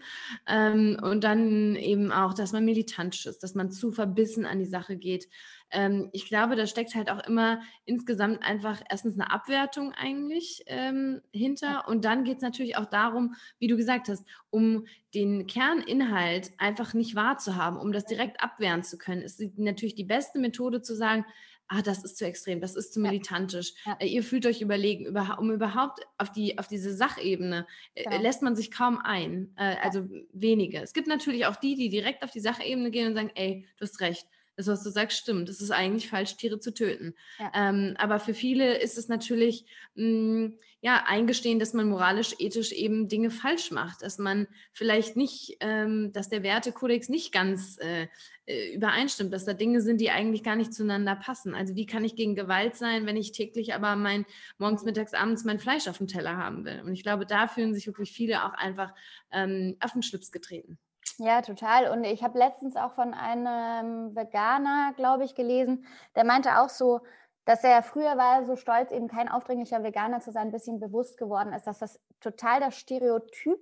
Ähm, und dann eben auch, dass man militantisch ist, dass man zu verbissen an die Sache geht ähm, ich glaube, da steckt halt auch immer insgesamt einfach erstens eine Abwertung eigentlich ähm, hinter und dann geht es natürlich auch darum, wie du gesagt hast, um den Kerninhalt einfach nicht wahrzuhaben, um das direkt abwehren zu können, ist natürlich die beste Methode zu sagen, ah, das ist zu extrem, das ist zu militantisch. Ja. Ja. Ihr fühlt euch überlegen, über, um überhaupt auf, die, auf diese Sachebene äh, genau. lässt man sich kaum ein, äh, also ja. wenige. Es gibt natürlich auch die, die direkt auf die Sachebene gehen und sagen, ey, du hast recht, das, was du sagst, stimmt. Es ist eigentlich falsch, Tiere zu töten. Ja. Ähm, aber für viele ist es natürlich mh, hm, ja eingestehen, dass man moralisch, ethisch eben Dinge falsch macht, dass man vielleicht nicht, ähm, dass der Wertekodex nicht ganz äh, äh, übereinstimmt, dass da Dinge sind, die eigentlich gar nicht zueinander passen. Also wie kann ich gegen Gewalt sein, wenn ich täglich aber mein morgens, mittags, abends mein Fleisch auf dem Teller haben will? Und ich glaube, da fühlen sich wirklich viele auch einfach ähm, auf den Schlips getreten. Ja, total. Und ich habe letztens auch von einem Veganer, glaube ich, gelesen, der meinte auch so, dass er früher war so stolz, eben kein aufdringlicher Veganer zu sein, ein bisschen bewusst geworden ist, dass das total das Stereotyp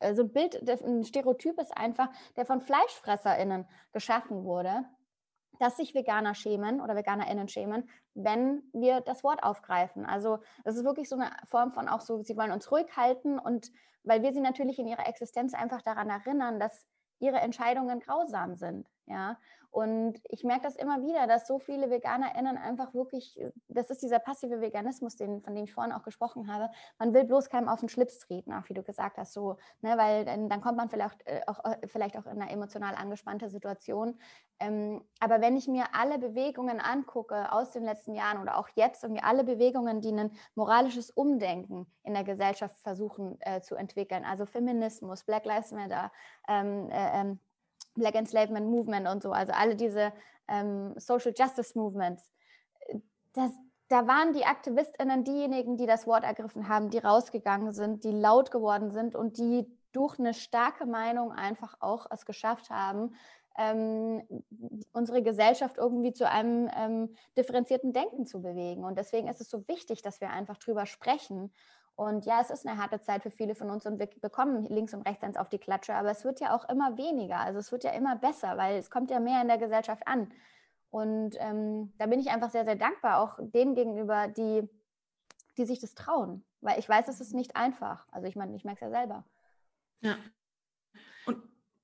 äh, so ein Bild, ein Stereotyp ist einfach, der von FleischfresserInnen geschaffen wurde, dass sich Veganer schämen oder VeganerInnen schämen, wenn wir das Wort aufgreifen. Also das ist wirklich so eine Form von auch so, sie wollen uns ruhig halten und weil wir sie natürlich in ihrer Existenz einfach daran erinnern, dass ihre Entscheidungen grausam sind. Ja, und ich merke das immer wieder, dass so viele VeganerInnen einfach wirklich, das ist dieser passive Veganismus, den, von dem ich vorhin auch gesprochen habe. Man will bloß keinem auf den Schlips treten, auch wie du gesagt hast, so, ne, weil dann, dann kommt man vielleicht äh, auch, äh, vielleicht auch in eine emotional angespannte Situation. Ähm, aber wenn ich mir alle Bewegungen angucke aus den letzten Jahren oder auch jetzt und mir alle Bewegungen, die ein moralisches Umdenken in der Gesellschaft versuchen äh, zu entwickeln, also Feminismus, Black Lives Matter, ähm, äh, ähm, Black Enslavement Movement und so, also alle diese ähm, Social Justice Movements, das, da waren die AktivistInnen diejenigen, die das Wort ergriffen haben, die rausgegangen sind, die laut geworden sind und die durch eine starke Meinung einfach auch es geschafft haben, ähm, unsere Gesellschaft irgendwie zu einem ähm, differenzierten Denken zu bewegen. Und deswegen ist es so wichtig, dass wir einfach drüber sprechen und ja, es ist eine harte Zeit für viele von uns und wir bekommen links und rechts eins auf die Klatsche, aber es wird ja auch immer weniger. Also es wird ja immer besser, weil es kommt ja mehr in der Gesellschaft an. Und ähm, da bin ich einfach sehr, sehr dankbar, auch denen gegenüber, die, die sich das trauen. Weil ich weiß, es ist nicht einfach. Also ich meine, ich merke es ja selber. Ja. Und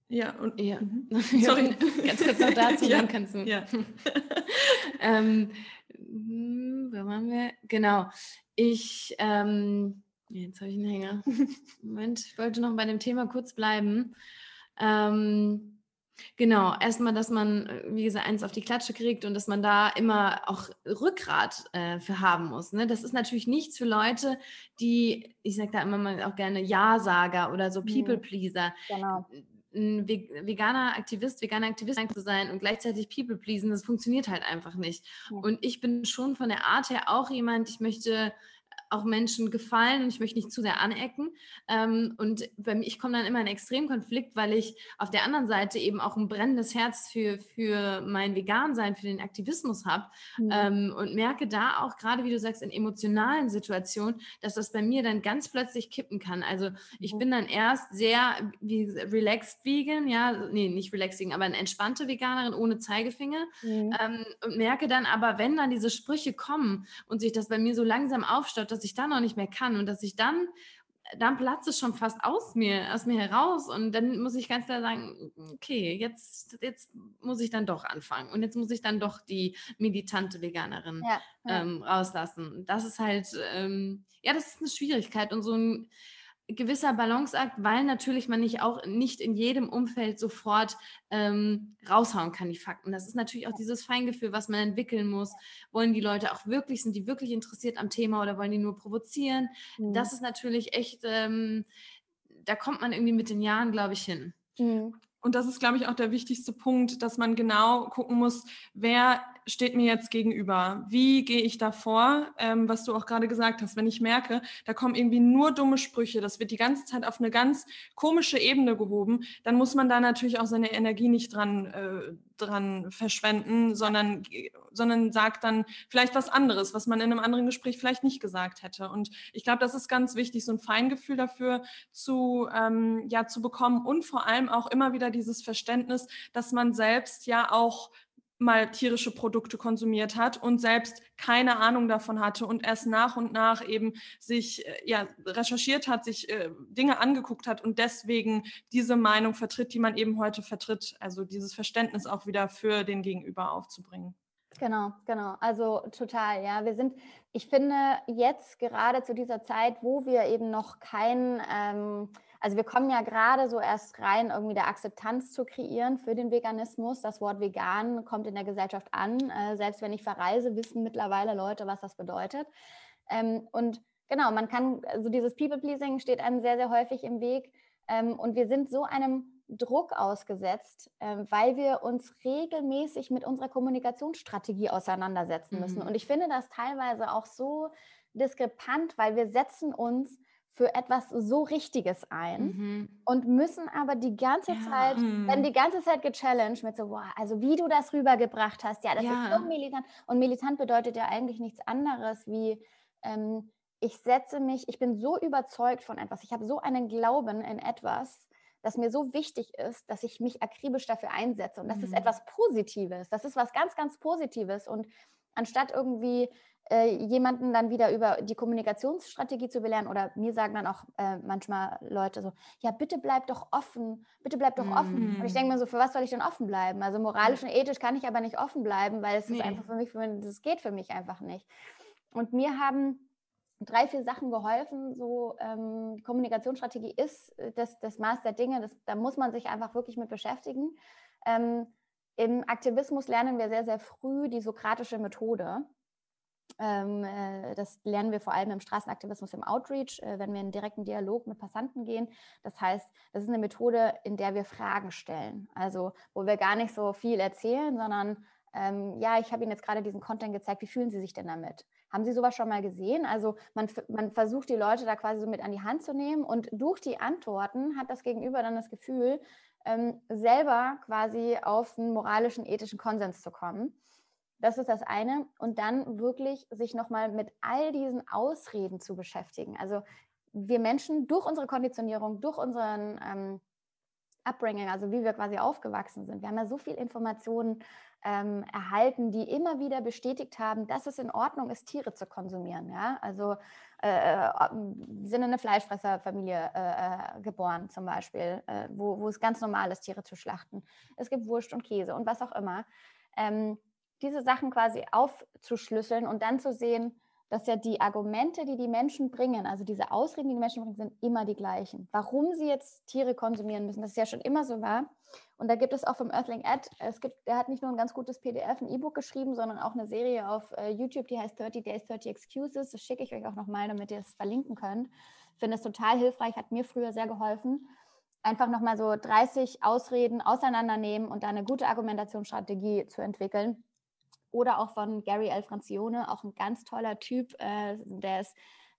ja, und ja. Mhm. Sorry. Ganz kurz noch dazu, ja. dann kannst du. Ja. ähm, hm, wo waren wir? Genau. Ich ähm, Jetzt habe ich einen Hänger. Moment, ich wollte noch bei dem Thema kurz bleiben. Ähm, genau, erstmal, dass man, wie gesagt, eins auf die Klatsche kriegt und dass man da immer auch Rückgrat äh, für haben muss. Ne? Das ist natürlich nichts für Leute, die, ich sage da immer mal auch gerne Ja-Sager oder so mhm. People-Pleaser. Genau ein veganer Aktivist, veganer Aktivist zu sein und gleichzeitig People pleasen, das funktioniert halt einfach nicht. Und ich bin schon von der Art her auch jemand, ich möchte auch Menschen gefallen und ich möchte nicht zu sehr anecken. Ähm, und bei mir, ich komme dann immer in einen Extremkonflikt, weil ich auf der anderen Seite eben auch ein brennendes Herz für, für mein Vegan-Sein, für den Aktivismus habe mhm. ähm, und merke da auch gerade, wie du sagst, in emotionalen Situationen, dass das bei mir dann ganz plötzlich kippen kann. Also ich mhm. bin dann erst sehr wie relaxed vegan, ja, nee, nicht relaxed vegan, aber eine entspannte Veganerin ohne Zeigefinger mhm. ähm, und merke dann aber, wenn dann diese Sprüche kommen und sich das bei mir so langsam aufstaut, dass ich dann noch nicht mehr kann und dass ich dann, dann platzt es schon fast aus mir, aus mir heraus und dann muss ich ganz klar sagen, okay, jetzt, jetzt muss ich dann doch anfangen und jetzt muss ich dann doch die militante Veganerin ja, ja. Ähm, rauslassen. Das ist halt, ähm, ja, das ist eine Schwierigkeit und so ein gewisser Balanceakt, weil natürlich man nicht auch nicht in jedem Umfeld sofort ähm, raushauen kann, die Fakten. Das ist natürlich auch dieses Feingefühl, was man entwickeln muss. Wollen die Leute auch wirklich, sind die wirklich interessiert am Thema oder wollen die nur provozieren? Mhm. Das ist natürlich echt, ähm, da kommt man irgendwie mit den Jahren, glaube ich, hin. Mhm. Und das ist, glaube ich, auch der wichtigste Punkt, dass man genau gucken muss, wer steht mir jetzt gegenüber? Wie gehe ich da vor? Ähm, was du auch gerade gesagt hast, wenn ich merke, da kommen irgendwie nur dumme Sprüche, das wird die ganze Zeit auf eine ganz komische Ebene gehoben, dann muss man da natürlich auch seine Energie nicht dran, äh, dran verschwenden, sondern, sondern sagt dann vielleicht was anderes, was man in einem anderen Gespräch vielleicht nicht gesagt hätte. Und ich glaube, das ist ganz wichtig, so ein Feingefühl dafür zu, ähm, ja, zu bekommen und vor allem auch immer wieder dieses Verständnis, dass man selbst ja auch mal tierische Produkte konsumiert hat und selbst keine Ahnung davon hatte und erst nach und nach eben sich äh, ja recherchiert hat, sich äh, Dinge angeguckt hat und deswegen diese Meinung vertritt, die man eben heute vertritt, also dieses Verständnis auch wieder für den Gegenüber aufzubringen. Genau, genau. Also total, ja. Wir sind, ich finde, jetzt gerade zu dieser Zeit, wo wir eben noch kein ähm, also wir kommen ja gerade so erst rein, irgendwie der Akzeptanz zu kreieren für den Veganismus. Das Wort vegan kommt in der Gesellschaft an. Äh, selbst wenn ich verreise, wissen mittlerweile Leute, was das bedeutet. Ähm, und genau, man kann, also dieses People-Pleasing steht einem sehr, sehr häufig im Weg. Ähm, und wir sind so einem Druck ausgesetzt, äh, weil wir uns regelmäßig mit unserer Kommunikationsstrategie auseinandersetzen müssen. Mhm. Und ich finde das teilweise auch so diskrepant, weil wir setzen uns für etwas so Richtiges ein mhm. und müssen aber die ganze ja. Zeit, werden die ganze Zeit gechallenged mit so, wow, also wie du das rübergebracht hast, ja, das ja. ist so militant. Und militant bedeutet ja eigentlich nichts anderes wie, ähm, ich setze mich, ich bin so überzeugt von etwas, ich habe so einen Glauben in etwas, das mir so wichtig ist, dass ich mich akribisch dafür einsetze. Und das mhm. ist etwas Positives. Das ist was ganz, ganz Positives. Und anstatt irgendwie äh, jemanden dann wieder über die Kommunikationsstrategie zu belehren oder mir sagen dann auch äh, manchmal Leute so, ja, bitte bleib doch offen, bitte bleib doch mhm. offen. Und ich denke mir so, für was soll ich denn offen bleiben? Also moralisch und ethisch kann ich aber nicht offen bleiben, weil es nee. ist einfach für mich, das geht für mich einfach nicht. Und mir haben drei, vier Sachen geholfen. So ähm, Kommunikationsstrategie ist äh, das, das Maß der Dinge. Das, da muss man sich einfach wirklich mit beschäftigen. Ähm, Im Aktivismus lernen wir sehr, sehr früh die sokratische Methode. Ähm, äh, das lernen wir vor allem im Straßenaktivismus, im Outreach, äh, wenn wir in direkten Dialog mit Passanten gehen. Das heißt, das ist eine Methode, in der wir Fragen stellen. Also, wo wir gar nicht so viel erzählen, sondern ähm, ja, ich habe Ihnen jetzt gerade diesen Content gezeigt, wie fühlen Sie sich denn damit? Haben Sie sowas schon mal gesehen? Also man, man versucht die Leute da quasi so mit an die Hand zu nehmen und durch die Antworten hat das Gegenüber dann das Gefühl, ähm, selber quasi auf einen moralischen, ethischen Konsens zu kommen. Das ist das eine. Und dann wirklich sich nochmal mit all diesen Ausreden zu beschäftigen. Also wir Menschen durch unsere Konditionierung, durch unseren ähm, Upbringing, also wie wir quasi aufgewachsen sind. Wir haben ja so viel Informationen ähm, erhalten, die immer wieder bestätigt haben, dass es in Ordnung ist, Tiere zu konsumieren. Ja? Also äh, äh wir sind in eine Fleischfresserfamilie äh, äh, geboren zum Beispiel, äh, wo, wo es ganz normal ist, Tiere zu schlachten. Es gibt Wurst und Käse und was auch immer. Ähm, diese Sachen quasi aufzuschlüsseln und dann zu sehen, dass ja die Argumente, die die Menschen bringen, also diese Ausreden, die die Menschen bringen, sind immer die gleichen. Warum sie jetzt Tiere konsumieren müssen, das ist ja schon immer so war. Und da gibt es auch vom Earthling Ad, es gibt, der hat nicht nur ein ganz gutes PDF, ein E-Book geschrieben, sondern auch eine Serie auf äh, YouTube, die heißt 30 Days, 30 Excuses. Das schicke ich euch auch nochmal, damit ihr es verlinken könnt. Ich finde es total hilfreich, hat mir früher sehr geholfen. Einfach nochmal so 30 Ausreden auseinandernehmen und da eine gute Argumentationsstrategie zu entwickeln oder auch von Gary L. Francione, auch ein ganz toller Typ, äh, der ist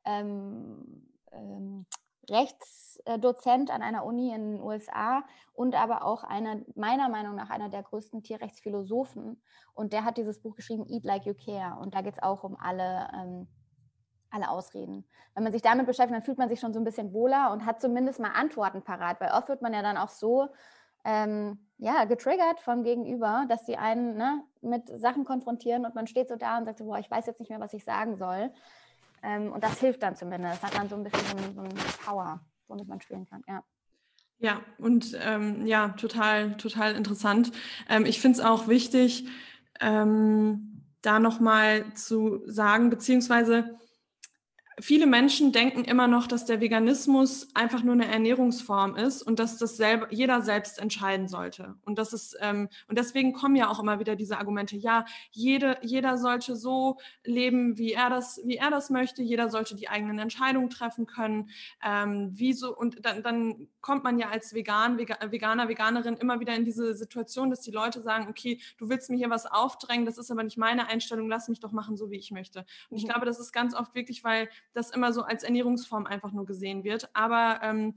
ähm, ähm, Rechtsdozent an einer Uni in den USA und aber auch einer, meiner Meinung nach, einer der größten Tierrechtsphilosophen. Und der hat dieses Buch geschrieben, Eat Like You Care. Und da geht es auch um alle, ähm, alle Ausreden. Wenn man sich damit beschäftigt, dann fühlt man sich schon so ein bisschen wohler und hat zumindest mal Antworten parat, weil oft wird man ja dann auch so ähm, ja, getriggert vom Gegenüber, dass sie einen ne, mit Sachen konfrontieren und man steht so da und sagt so, boah, ich weiß jetzt nicht mehr, was ich sagen soll. Ähm, und das hilft dann zumindest. Hat dann so ein bisschen so ein, so ein Power, womit man spielen kann, ja. Ja, und ähm, ja, total, total interessant. Ähm, ich finde es auch wichtig, ähm, da nochmal zu sagen, beziehungsweise viele Menschen denken immer noch, dass der Veganismus einfach nur eine Ernährungsform ist und dass das selber, jeder selbst entscheiden sollte. Und das ist, ähm, und deswegen kommen ja auch immer wieder diese Argumente, ja, jede, jeder sollte so leben, wie er das, wie er das möchte, jeder sollte die eigenen Entscheidungen treffen können. Ähm, wieso, und dann, dann kommt man ja als Vegan, Veganer, Veganerin immer wieder in diese Situation, dass die Leute sagen, okay, du willst mir hier was aufdrängen, das ist aber nicht meine Einstellung, lass mich doch machen, so wie ich möchte. Und ich mhm. glaube, das ist ganz oft wirklich, weil das immer so als Ernährungsform einfach nur gesehen wird. Aber ähm,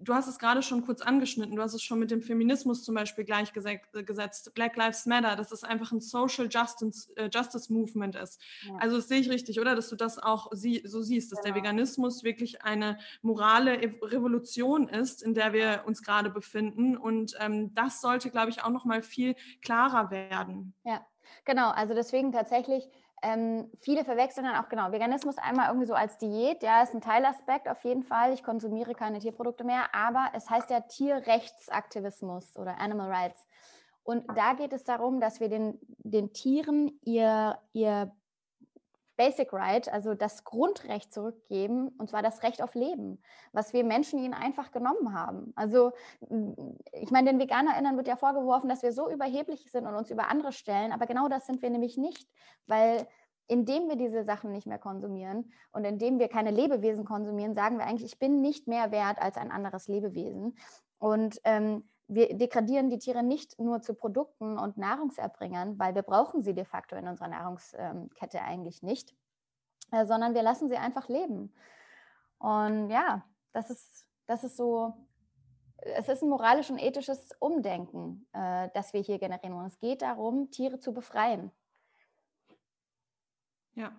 du hast es gerade schon kurz angeschnitten, du hast es schon mit dem Feminismus zum Beispiel gleichgesetzt. Black Lives Matter, dass es einfach ein Social Justice, äh, Justice Movement ist. Ja. Also das sehe ich richtig, oder? Dass du das auch sie, so siehst, dass genau. der Veganismus wirklich eine morale Revolution ist, in der wir uns gerade befinden. Und ähm, das sollte, glaube ich, auch noch mal viel klarer werden. Ja, genau. Also deswegen tatsächlich ähm, viele verwechseln dann auch genau Veganismus einmal irgendwie so als Diät. Ja, ist ein Teilaspekt auf jeden Fall. Ich konsumiere keine Tierprodukte mehr, aber es heißt ja Tierrechtsaktivismus oder Animal Rights. Und da geht es darum, dass wir den, den Tieren ihr, ihr Basic Right, also das Grundrecht zurückgeben, und zwar das Recht auf Leben, was wir Menschen ihnen einfach genommen haben. Also ich meine, den VeganerInnen wird ja vorgeworfen, dass wir so überheblich sind und uns über andere stellen, aber genau das sind wir nämlich nicht, weil indem wir diese Sachen nicht mehr konsumieren und indem wir keine Lebewesen konsumieren, sagen wir eigentlich, ich bin nicht mehr wert als ein anderes Lebewesen. Und ähm, wir degradieren die Tiere nicht nur zu Produkten und Nahrungserbringern, weil wir brauchen sie de facto in unserer Nahrungskette eigentlich nicht, äh, sondern wir lassen sie einfach leben. Und ja, das ist, das ist so, es ist ein moralisch und ethisches Umdenken, äh, das wir hier generieren. Und es geht darum, Tiere zu befreien. Ja,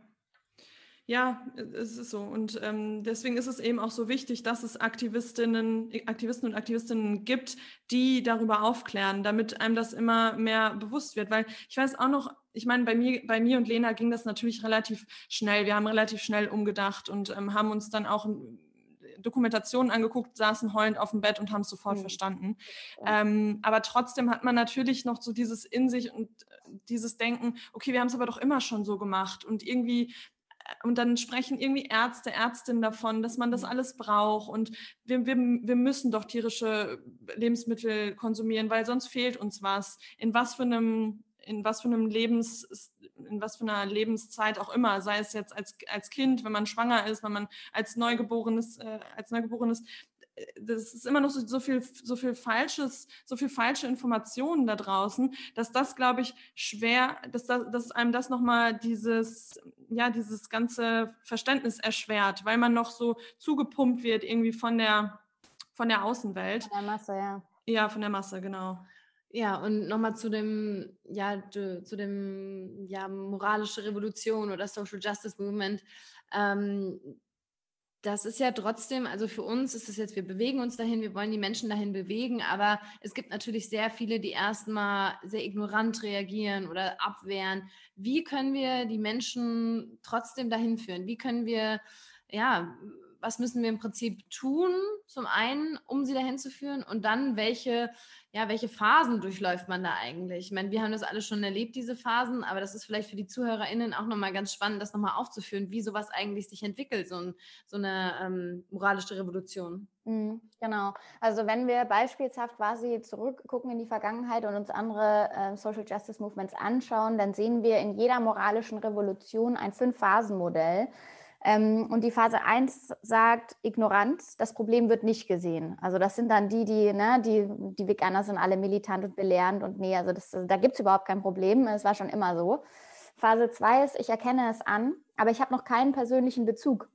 Ja, es ist so. Und ähm, deswegen ist es eben auch so wichtig, dass es Aktivistinnen, Aktivisten und Aktivistinnen gibt, die darüber aufklären, damit einem das immer mehr bewusst wird. Weil ich weiß auch noch, ich meine, bei mir, bei mir und Lena ging das natürlich relativ schnell. Wir haben relativ schnell umgedacht und ähm, haben uns dann auch Dokumentationen angeguckt, saßen heulend auf dem Bett und haben es sofort mhm. verstanden. Ähm, aber trotzdem hat man natürlich noch so dieses in sich und äh, dieses Denken, okay, wir haben es aber doch immer schon so gemacht und irgendwie und dann sprechen irgendwie Ärzte, Ärztinnen davon, dass man das mhm. alles braucht und wir, wir, wir müssen doch tierische Lebensmittel konsumieren, weil sonst fehlt uns was. In was für einem in was für einem Lebens, in was für einer Lebenszeit auch immer, sei es jetzt als, als Kind, wenn man schwanger ist, wenn man als Neugeborenes, äh, als Neugeborenes das ist immer noch so, so, viel, so viel falsches, so viel falsche Informationen da draußen, dass das, glaube ich, schwer, dass, das, dass einem das nochmal dieses, ja, dieses ganze Verständnis erschwert, weil man noch so zugepumpt wird irgendwie von der, von der Außenwelt. Von der Masse, ja. Ja, von der Masse, genau. Ja, und nochmal zu dem, ja, zu dem, ja, moralische Revolution oder Social Justice Movement. Ähm, das ist ja trotzdem, also für uns ist es jetzt, wir bewegen uns dahin, wir wollen die Menschen dahin bewegen, aber es gibt natürlich sehr viele, die erstmal sehr ignorant reagieren oder abwehren. Wie können wir die Menschen trotzdem dahin führen? Wie können wir, ja, was müssen wir im Prinzip tun, zum einen, um sie dahin zu führen und dann welche ja, welche Phasen durchläuft man da eigentlich? Ich meine, wir haben das alle schon erlebt, diese Phasen, aber das ist vielleicht für die ZuhörerInnen auch nochmal ganz spannend, das nochmal aufzuführen, wie sowas eigentlich sich entwickelt, so, ein, so eine ähm, moralische Revolution. Mhm, genau. Also wenn wir beispielshaft quasi zurückgucken in die Vergangenheit und uns andere äh, Social Justice Movements anschauen, dann sehen wir in jeder moralischen Revolution ein Fünf-Phasen-Modell. Ähm, und die Phase 1 sagt Ignoranz, das Problem wird nicht gesehen. Also das sind dann die, die, ne, die, die Veganer sind alle militant und belehrend und nee, also das, da gibt es überhaupt kein Problem. Es war schon immer so. Phase 2 ist, ich erkenne es an, aber ich habe noch keinen persönlichen Bezug.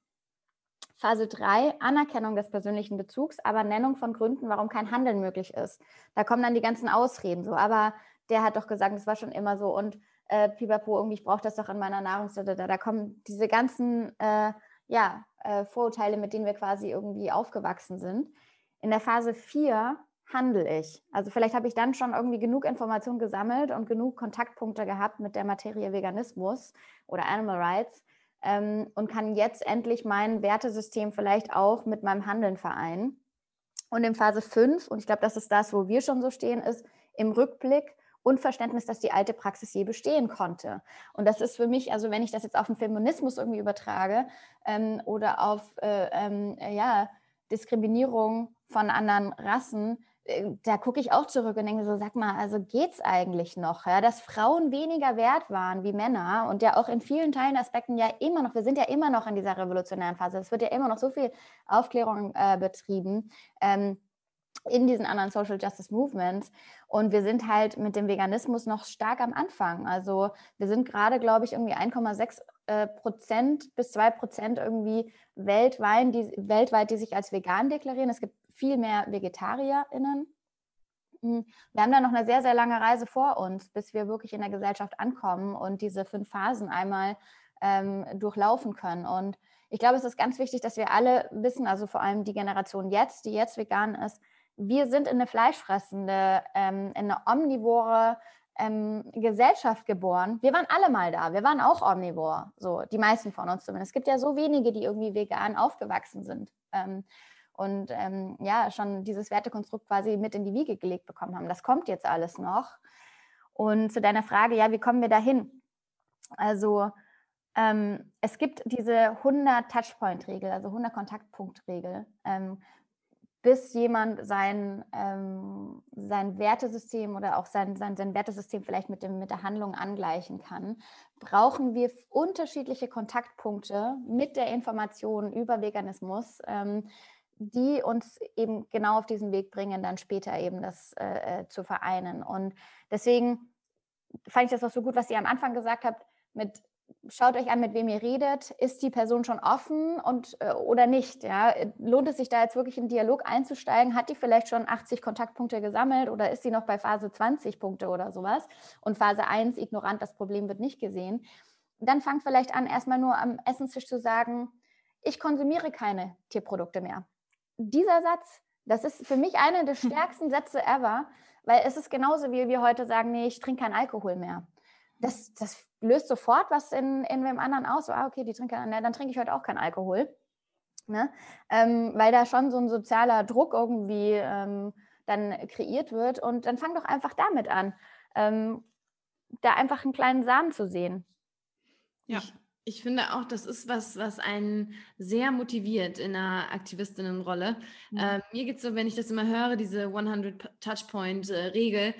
Phase 3, Anerkennung des persönlichen Bezugs, aber Nennung von Gründen, warum kein Handeln möglich ist. Da kommen dann die ganzen Ausreden so, aber der hat doch gesagt, es war schon immer so und äh, pipapo, irgendwie, ich brauche das doch in meiner. Da, da kommen diese ganzen äh, ja, äh, Vorurteile, mit denen wir quasi irgendwie aufgewachsen sind. In der Phase 4 handle ich. Also vielleicht habe ich dann schon irgendwie genug Informationen gesammelt und genug Kontaktpunkte gehabt mit der Materie Veganismus oder Animal Rights ähm, und kann jetzt endlich mein Wertesystem vielleicht auch mit meinem Handeln vereinen. Und in Phase 5, und ich glaube, das ist das, wo wir schon so stehen, ist im Rückblick Unverständnis, dass die alte Praxis je bestehen konnte. Und das ist für mich, also wenn ich das jetzt auf den Feminismus irgendwie übertrage ähm, oder auf äh, ähm, ja, Diskriminierung von anderen Rassen, äh, da gucke ich auch zurück und denke so, sag mal, also geht's eigentlich noch, ja, dass Frauen weniger wert waren wie Männer und ja auch in vielen Teilen Aspekten ja immer noch, wir sind ja immer noch in dieser revolutionären Phase, es wird ja immer noch so viel Aufklärung äh, betrieben. Ähm, in diesen anderen Social Justice Movements. Und wir sind halt mit dem Veganismus noch stark am Anfang. Also wir sind gerade, glaube ich, irgendwie 1,6 äh, Prozent bis 2 Prozent irgendwie weltweit die, weltweit, die sich als vegan deklarieren. Es gibt viel mehr VegetarierInnen. Hm, wir haben da noch eine sehr, sehr lange Reise vor uns, bis wir wirklich in der Gesellschaft ankommen und diese fünf Phasen einmal ähm, durchlaufen können. Und ich glaube, es ist ganz wichtig, dass wir alle wissen, also vor allem die Generation jetzt, die jetzt vegan ist, wir sind in eine fleischfressende, ähm, in eine omnivore ähm, Gesellschaft geboren. Wir waren alle mal da. Wir waren auch omnivor, so die meisten von uns zumindest. Es gibt ja so wenige, die irgendwie vegan aufgewachsen sind ähm, und ähm, ja schon dieses Wertekonstrukt quasi mit in die Wiege gelegt bekommen haben. Das kommt jetzt alles noch. Und zu deiner Frage, ja, wie kommen wir dahin? Also ähm, es gibt diese 100 Touchpoint-Regel, also 100 Kontaktpunkt-Regel. Ähm, bis jemand sein, ähm, sein Wertesystem oder auch sein, sein, sein Wertesystem vielleicht mit, dem, mit der Handlung angleichen kann, brauchen wir unterschiedliche Kontaktpunkte mit der Information über Veganismus, ähm, die uns eben genau auf diesen Weg bringen, dann später eben das äh, äh zu vereinen. Und deswegen fand ich das auch so gut, was ihr am Anfang gesagt habt, mit schaut euch an, mit wem ihr redet. Ist die Person schon offen und äh, oder nicht? Ja? Lohnt es sich da jetzt wirklich in Dialog einzusteigen? Hat die vielleicht schon 80 Kontaktpunkte gesammelt oder ist sie noch bei Phase 20 Punkte oder sowas? Und Phase 1, ignorant, das Problem wird nicht gesehen. dann fang vielleicht an, erstmal nur am Essenstisch zu sagen, ich konsumiere keine Tierprodukte mehr. Dieser Satz, das ist für mich einer der stärksten Sätze ever, weil es ist genauso, wie wir heute sagen, nee, ich trinke keinen Alkohol mehr. Das, das löst sofort was in, in wem anderen aus. So, ah, okay, die trinken, dann trinke ich heute auch keinen Alkohol. Ne? Ähm, weil da schon so ein sozialer Druck irgendwie ähm, dann kreiert wird. Und dann fang doch einfach damit an, ähm, da einfach einen kleinen Samen zu sehen. Ja. Ich, ich, finde auch, das ist was, was einen sehr motiviert in einer Aktivistinnenrolle. Mhm. Ähm, mir geht es so, wenn ich das immer höre, diese 100 Touchpoint-Regel, äh,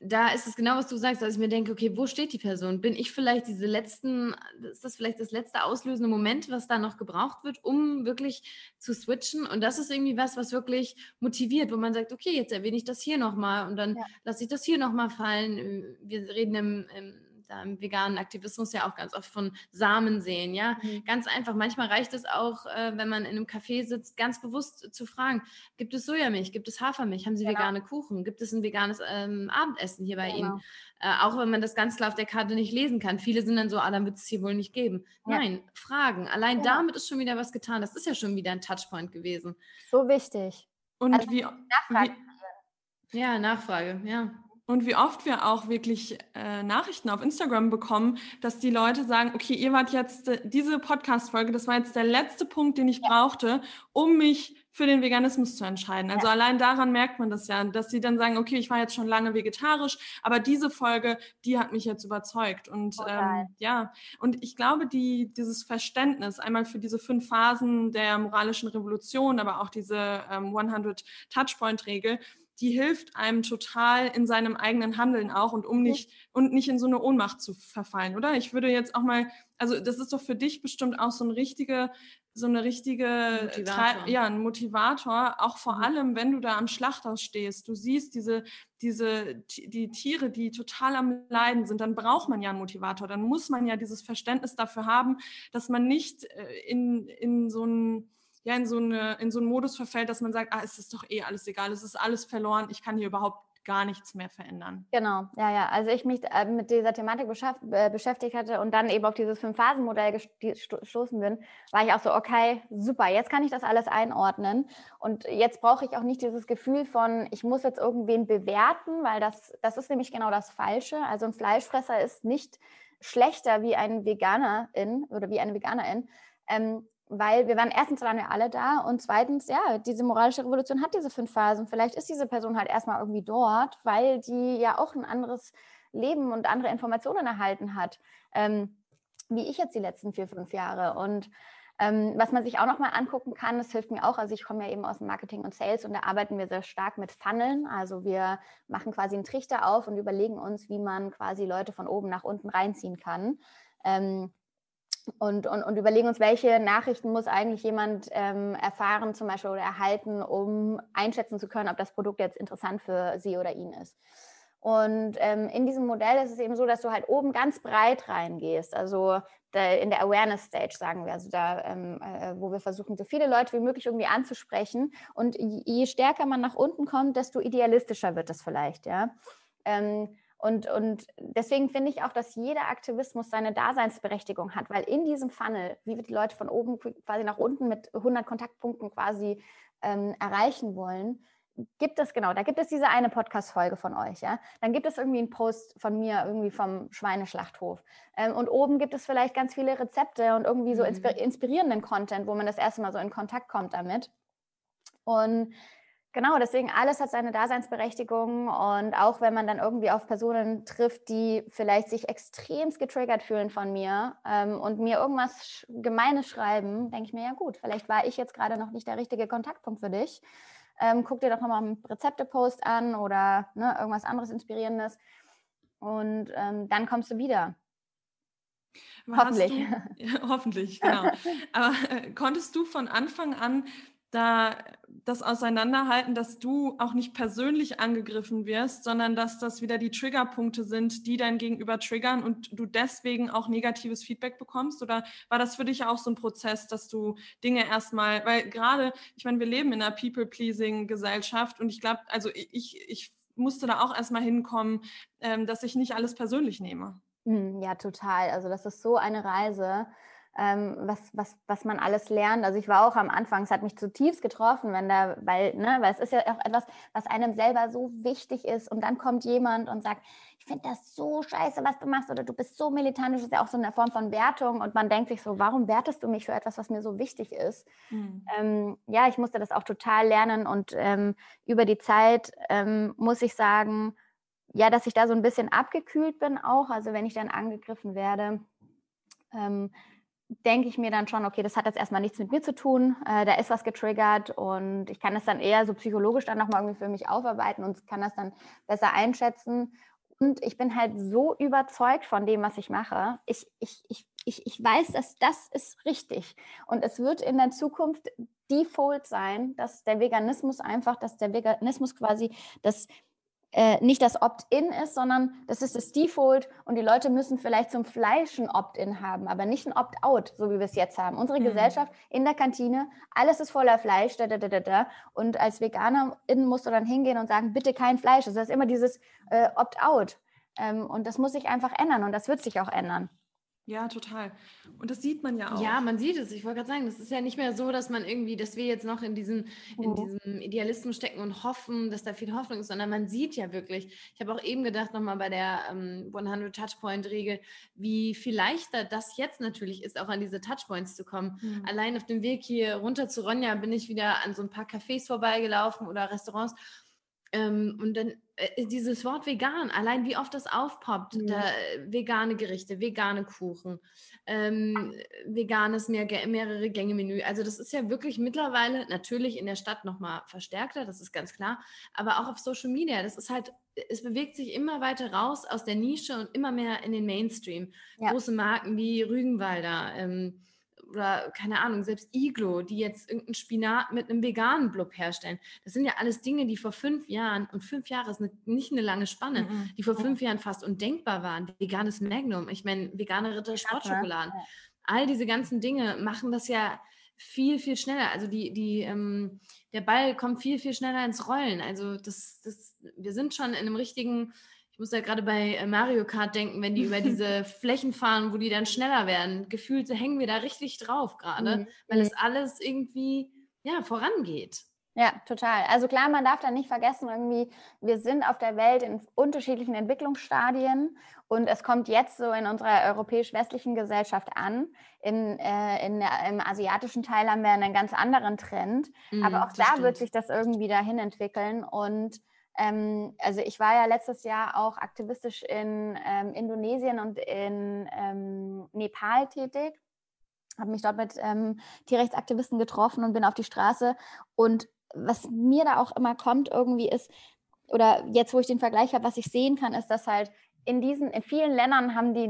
da ist es genau, was du sagst, dass ich mir denke, okay, wo steht die Person? Bin ich vielleicht diese letzten, ist das vielleicht das letzte auslösende Moment, was da noch gebraucht wird, um wirklich zu switchen? Und das ist irgendwie was, was wirklich motiviert, wo man sagt, okay, jetzt erwähne ich das hier nochmal und dann ja. lasse ich das hier nochmal fallen. Wir reden im, im da im veganen Aktivismus ja auch ganz oft von Samen sehen, ja. Mhm. Ganz einfach. Manchmal reicht es auch, äh, wenn man in einem Café sitzt, ganz bewusst zu fragen, gibt es Sojamilch, gibt es Hafermilch, haben Sie genau. vegane Kuchen, gibt es ein veganes ähm, Abendessen hier bei genau. Ihnen? Äh, auch wenn man das ganz klar auf der Karte nicht lesen kann. Viele sind dann so, ah, dann wird es hier wohl nicht geben. Ja. Nein, fragen. Allein ja. damit ist schon wieder was getan. Das ist ja schon wieder ein Touchpoint gewesen. So wichtig. Und also, wie, wie ja, Nachfrage, ja. Und wie oft wir auch wirklich äh, Nachrichten auf Instagram bekommen, dass die Leute sagen, okay, ihr wart jetzt äh, diese Podcast-Folge, das war jetzt der letzte Punkt, den ich ja. brauchte, um mich für den Veganismus zu entscheiden. Also ja. allein daran merkt man das ja, dass sie dann sagen, okay, ich war jetzt schon lange vegetarisch, aber diese Folge, die hat mich jetzt überzeugt. Und ähm, ja, und ich glaube, die, dieses Verständnis einmal für diese fünf Phasen der moralischen Revolution, aber auch diese ähm, 100 Touchpoint-Regel, die hilft einem total in seinem eigenen Handeln auch und um nicht und nicht in so eine Ohnmacht zu verfallen, oder? Ich würde jetzt auch mal, also das ist doch für dich bestimmt auch so ein richtige, so eine richtige, Motivator. ja, ein Motivator, auch vor mhm. allem, wenn du da am Schlachthaus stehst, du siehst diese, diese, die Tiere, die total am Leiden sind, dann braucht man ja einen Motivator, dann muss man ja dieses Verständnis dafür haben, dass man nicht äh, in, in so ein ja in so, eine, in so einen Modus verfällt, dass man sagt, ah, es ist doch eh alles egal, es ist alles verloren, ich kann hier überhaupt gar nichts mehr verändern. Genau, ja, ja. Also ich mich äh, mit dieser Thematik äh, beschäftigt hatte und dann eben auf dieses Fünf-Phasen-Modell gestoßen bin, war ich auch so, okay, super, jetzt kann ich das alles einordnen. Und jetzt brauche ich auch nicht dieses Gefühl von, ich muss jetzt irgendwen bewerten, weil das, das ist nämlich genau das Falsche. Also ein Fleischfresser ist nicht schlechter wie ein Veganerin oder wie eine Veganerin. Ähm, weil wir waren erstens waren wir alle da und zweitens, ja, diese moralische Revolution hat diese fünf Phasen. Vielleicht ist diese Person halt erstmal irgendwie dort, weil die ja auch ein anderes Leben und andere Informationen erhalten hat, ähm, wie ich jetzt die letzten vier, fünf Jahre. Und ähm, was man sich auch nochmal angucken kann, das hilft mir auch, also ich komme ja eben aus dem Marketing und Sales und da arbeiten wir sehr stark mit Funneln. Also wir machen quasi einen Trichter auf und überlegen uns, wie man quasi Leute von oben nach unten reinziehen kann. Ähm, und, und, und überlegen uns, welche Nachrichten muss eigentlich jemand ähm, erfahren, zum Beispiel oder erhalten, um einschätzen zu können, ob das Produkt jetzt interessant für sie oder ihn ist. Und ähm, in diesem Modell ist es eben so, dass du halt oben ganz breit reingehst. Also der, in der Awareness Stage sagen wir, also da, ähm, äh, wo wir versuchen, so viele Leute wie möglich irgendwie anzusprechen. Und je stärker man nach unten kommt, desto idealistischer wird das vielleicht, ja. Ähm, und, und deswegen finde ich auch, dass jeder Aktivismus seine Daseinsberechtigung hat, weil in diesem Funnel, wie wir die Leute von oben quasi nach unten mit 100 Kontaktpunkten quasi ähm, erreichen wollen, gibt es genau, da gibt es diese eine Podcast-Folge von euch, ja. Dann gibt es irgendwie einen Post von mir, irgendwie vom Schweineschlachthof. Ähm, und oben gibt es vielleicht ganz viele Rezepte und irgendwie so mhm. inspirierenden Content, wo man das erste Mal so in Kontakt kommt damit. Und Genau, deswegen alles hat seine Daseinsberechtigung und auch wenn man dann irgendwie auf Personen trifft, die vielleicht sich extremst getriggert fühlen von mir ähm, und mir irgendwas Gemeines schreiben, denke ich mir, ja gut, vielleicht war ich jetzt gerade noch nicht der richtige Kontaktpunkt für dich. Ähm, guck dir doch nochmal einen Rezepte-Post an oder ne, irgendwas anderes Inspirierendes und ähm, dann kommst du wieder. hoffentlich. Du, ja, hoffentlich, genau. Aber äh, konntest du von Anfang an da das Auseinanderhalten, dass du auch nicht persönlich angegriffen wirst, sondern dass das wieder die Triggerpunkte sind, die dein Gegenüber triggern und du deswegen auch negatives Feedback bekommst? Oder war das für dich auch so ein Prozess, dass du Dinge erstmal, weil gerade, ich meine, wir leben in einer People-Pleasing-Gesellschaft und ich glaube, also ich, ich musste da auch erstmal hinkommen, ähm, dass ich nicht alles persönlich nehme. Hm, ja, total. Also das ist so eine Reise ähm, was, was, was man alles lernt. Also ich war auch am Anfang, es hat mich zutiefst getroffen, wenn da, weil, ne, weil es ist ja auch etwas, was einem selber so wichtig ist und dann kommt jemand und sagt, ich finde das so scheiße, was du machst oder du bist so militant, das ist ja auch so eine Form von Wertung und man denkt sich so, warum wertest du mich für etwas, was mir so wichtig ist? Mhm. Ähm, ja, ich musste das auch total lernen und ähm, über die Zeit ähm, muss ich sagen, ja, dass ich da so ein bisschen abgekühlt bin auch, also wenn ich dann angegriffen werde, ähm, denke ich mir dann schon, okay, das hat jetzt erstmal nichts mit mir zu tun, äh, da ist was getriggert und ich kann das dann eher so psychologisch dann nochmal irgendwie für mich aufarbeiten und kann das dann besser einschätzen. Und ich bin halt so überzeugt von dem, was ich mache. Ich, ich, ich, ich, ich weiß, dass das ist richtig. Und es wird in der Zukunft Default sein, dass der Veganismus einfach, dass der Veganismus quasi das äh, nicht das Opt-in ist, sondern das ist das Default und die Leute müssen vielleicht zum Fleisch ein Opt-in haben, aber nicht ein Opt-out, so wie wir es jetzt haben. Unsere mhm. Gesellschaft in der Kantine, alles ist voller Fleisch, da, da, da, da, da. und als Veganerin musst du dann hingehen und sagen, bitte kein Fleisch. Also das ist immer dieses äh, Opt-out ähm, und das muss sich einfach ändern und das wird sich auch ändern. Ja, total. Und das sieht man ja auch. Ja, man sieht es. Ich wollte gerade sagen, das ist ja nicht mehr so, dass man irgendwie, dass wir jetzt noch in diesem, in diesem Idealismus stecken und hoffen, dass da viel Hoffnung ist, sondern man sieht ja wirklich. Ich habe auch eben gedacht, nochmal bei der ähm, 100 Touchpoint-Regel, wie viel leichter das jetzt natürlich ist, auch an diese Touchpoints zu kommen. Mhm. Allein auf dem Weg hier runter zu Ronja bin ich wieder an so ein paar Cafés vorbeigelaufen oder Restaurants ähm, und dann äh, dieses Wort vegan, allein wie oft das aufpoppt, mhm. da, äh, vegane Gerichte, vegane Kuchen, ähm, veganes mehr, mehrere Gänge Menü. Also das ist ja wirklich mittlerweile natürlich in der Stadt nochmal verstärkter, das ist ganz klar, aber auch auf Social Media, das ist halt, es bewegt sich immer weiter raus aus der Nische und immer mehr in den Mainstream. Ja. Große Marken wie Rügenwalder, ähm, oder keine Ahnung, selbst Iglo, die jetzt irgendeinen Spinat mit einem veganen Blub herstellen. Das sind ja alles Dinge, die vor fünf Jahren, und fünf Jahre ist eine, nicht eine lange Spanne, mhm. die vor fünf Jahren fast undenkbar waren. Veganes Magnum, ich meine, vegane Ritter Sportschokoladen. All diese ganzen Dinge machen das ja viel, viel schneller. Also die, die, ähm, der Ball kommt viel, viel schneller ins Rollen. Also das, das, wir sind schon in einem richtigen ich muss ja gerade bei äh, Mario Kart denken, wenn die über diese Flächen fahren, wo die dann schneller werden. Gefühlt hängen wir da richtig drauf gerade, mhm. weil es alles irgendwie ja, vorangeht. Ja, total. Also klar, man darf da nicht vergessen, irgendwie, wir sind auf der Welt in unterschiedlichen Entwicklungsstadien und es kommt jetzt so in unserer europäisch-westlichen Gesellschaft an. In, äh, in Im asiatischen Teil haben wir einen ganz anderen Trend, mhm, aber auch da stimmt. wird sich das irgendwie dahin entwickeln und ähm, also ich war ja letztes Jahr auch aktivistisch in ähm, Indonesien und in ähm, Nepal tätig, habe mich dort mit ähm, Tierrechtsaktivisten getroffen und bin auf die Straße. Und was mir da auch immer kommt irgendwie ist, oder jetzt, wo ich den Vergleich habe, was ich sehen kann, ist, dass halt in diesen, in vielen Ländern haben die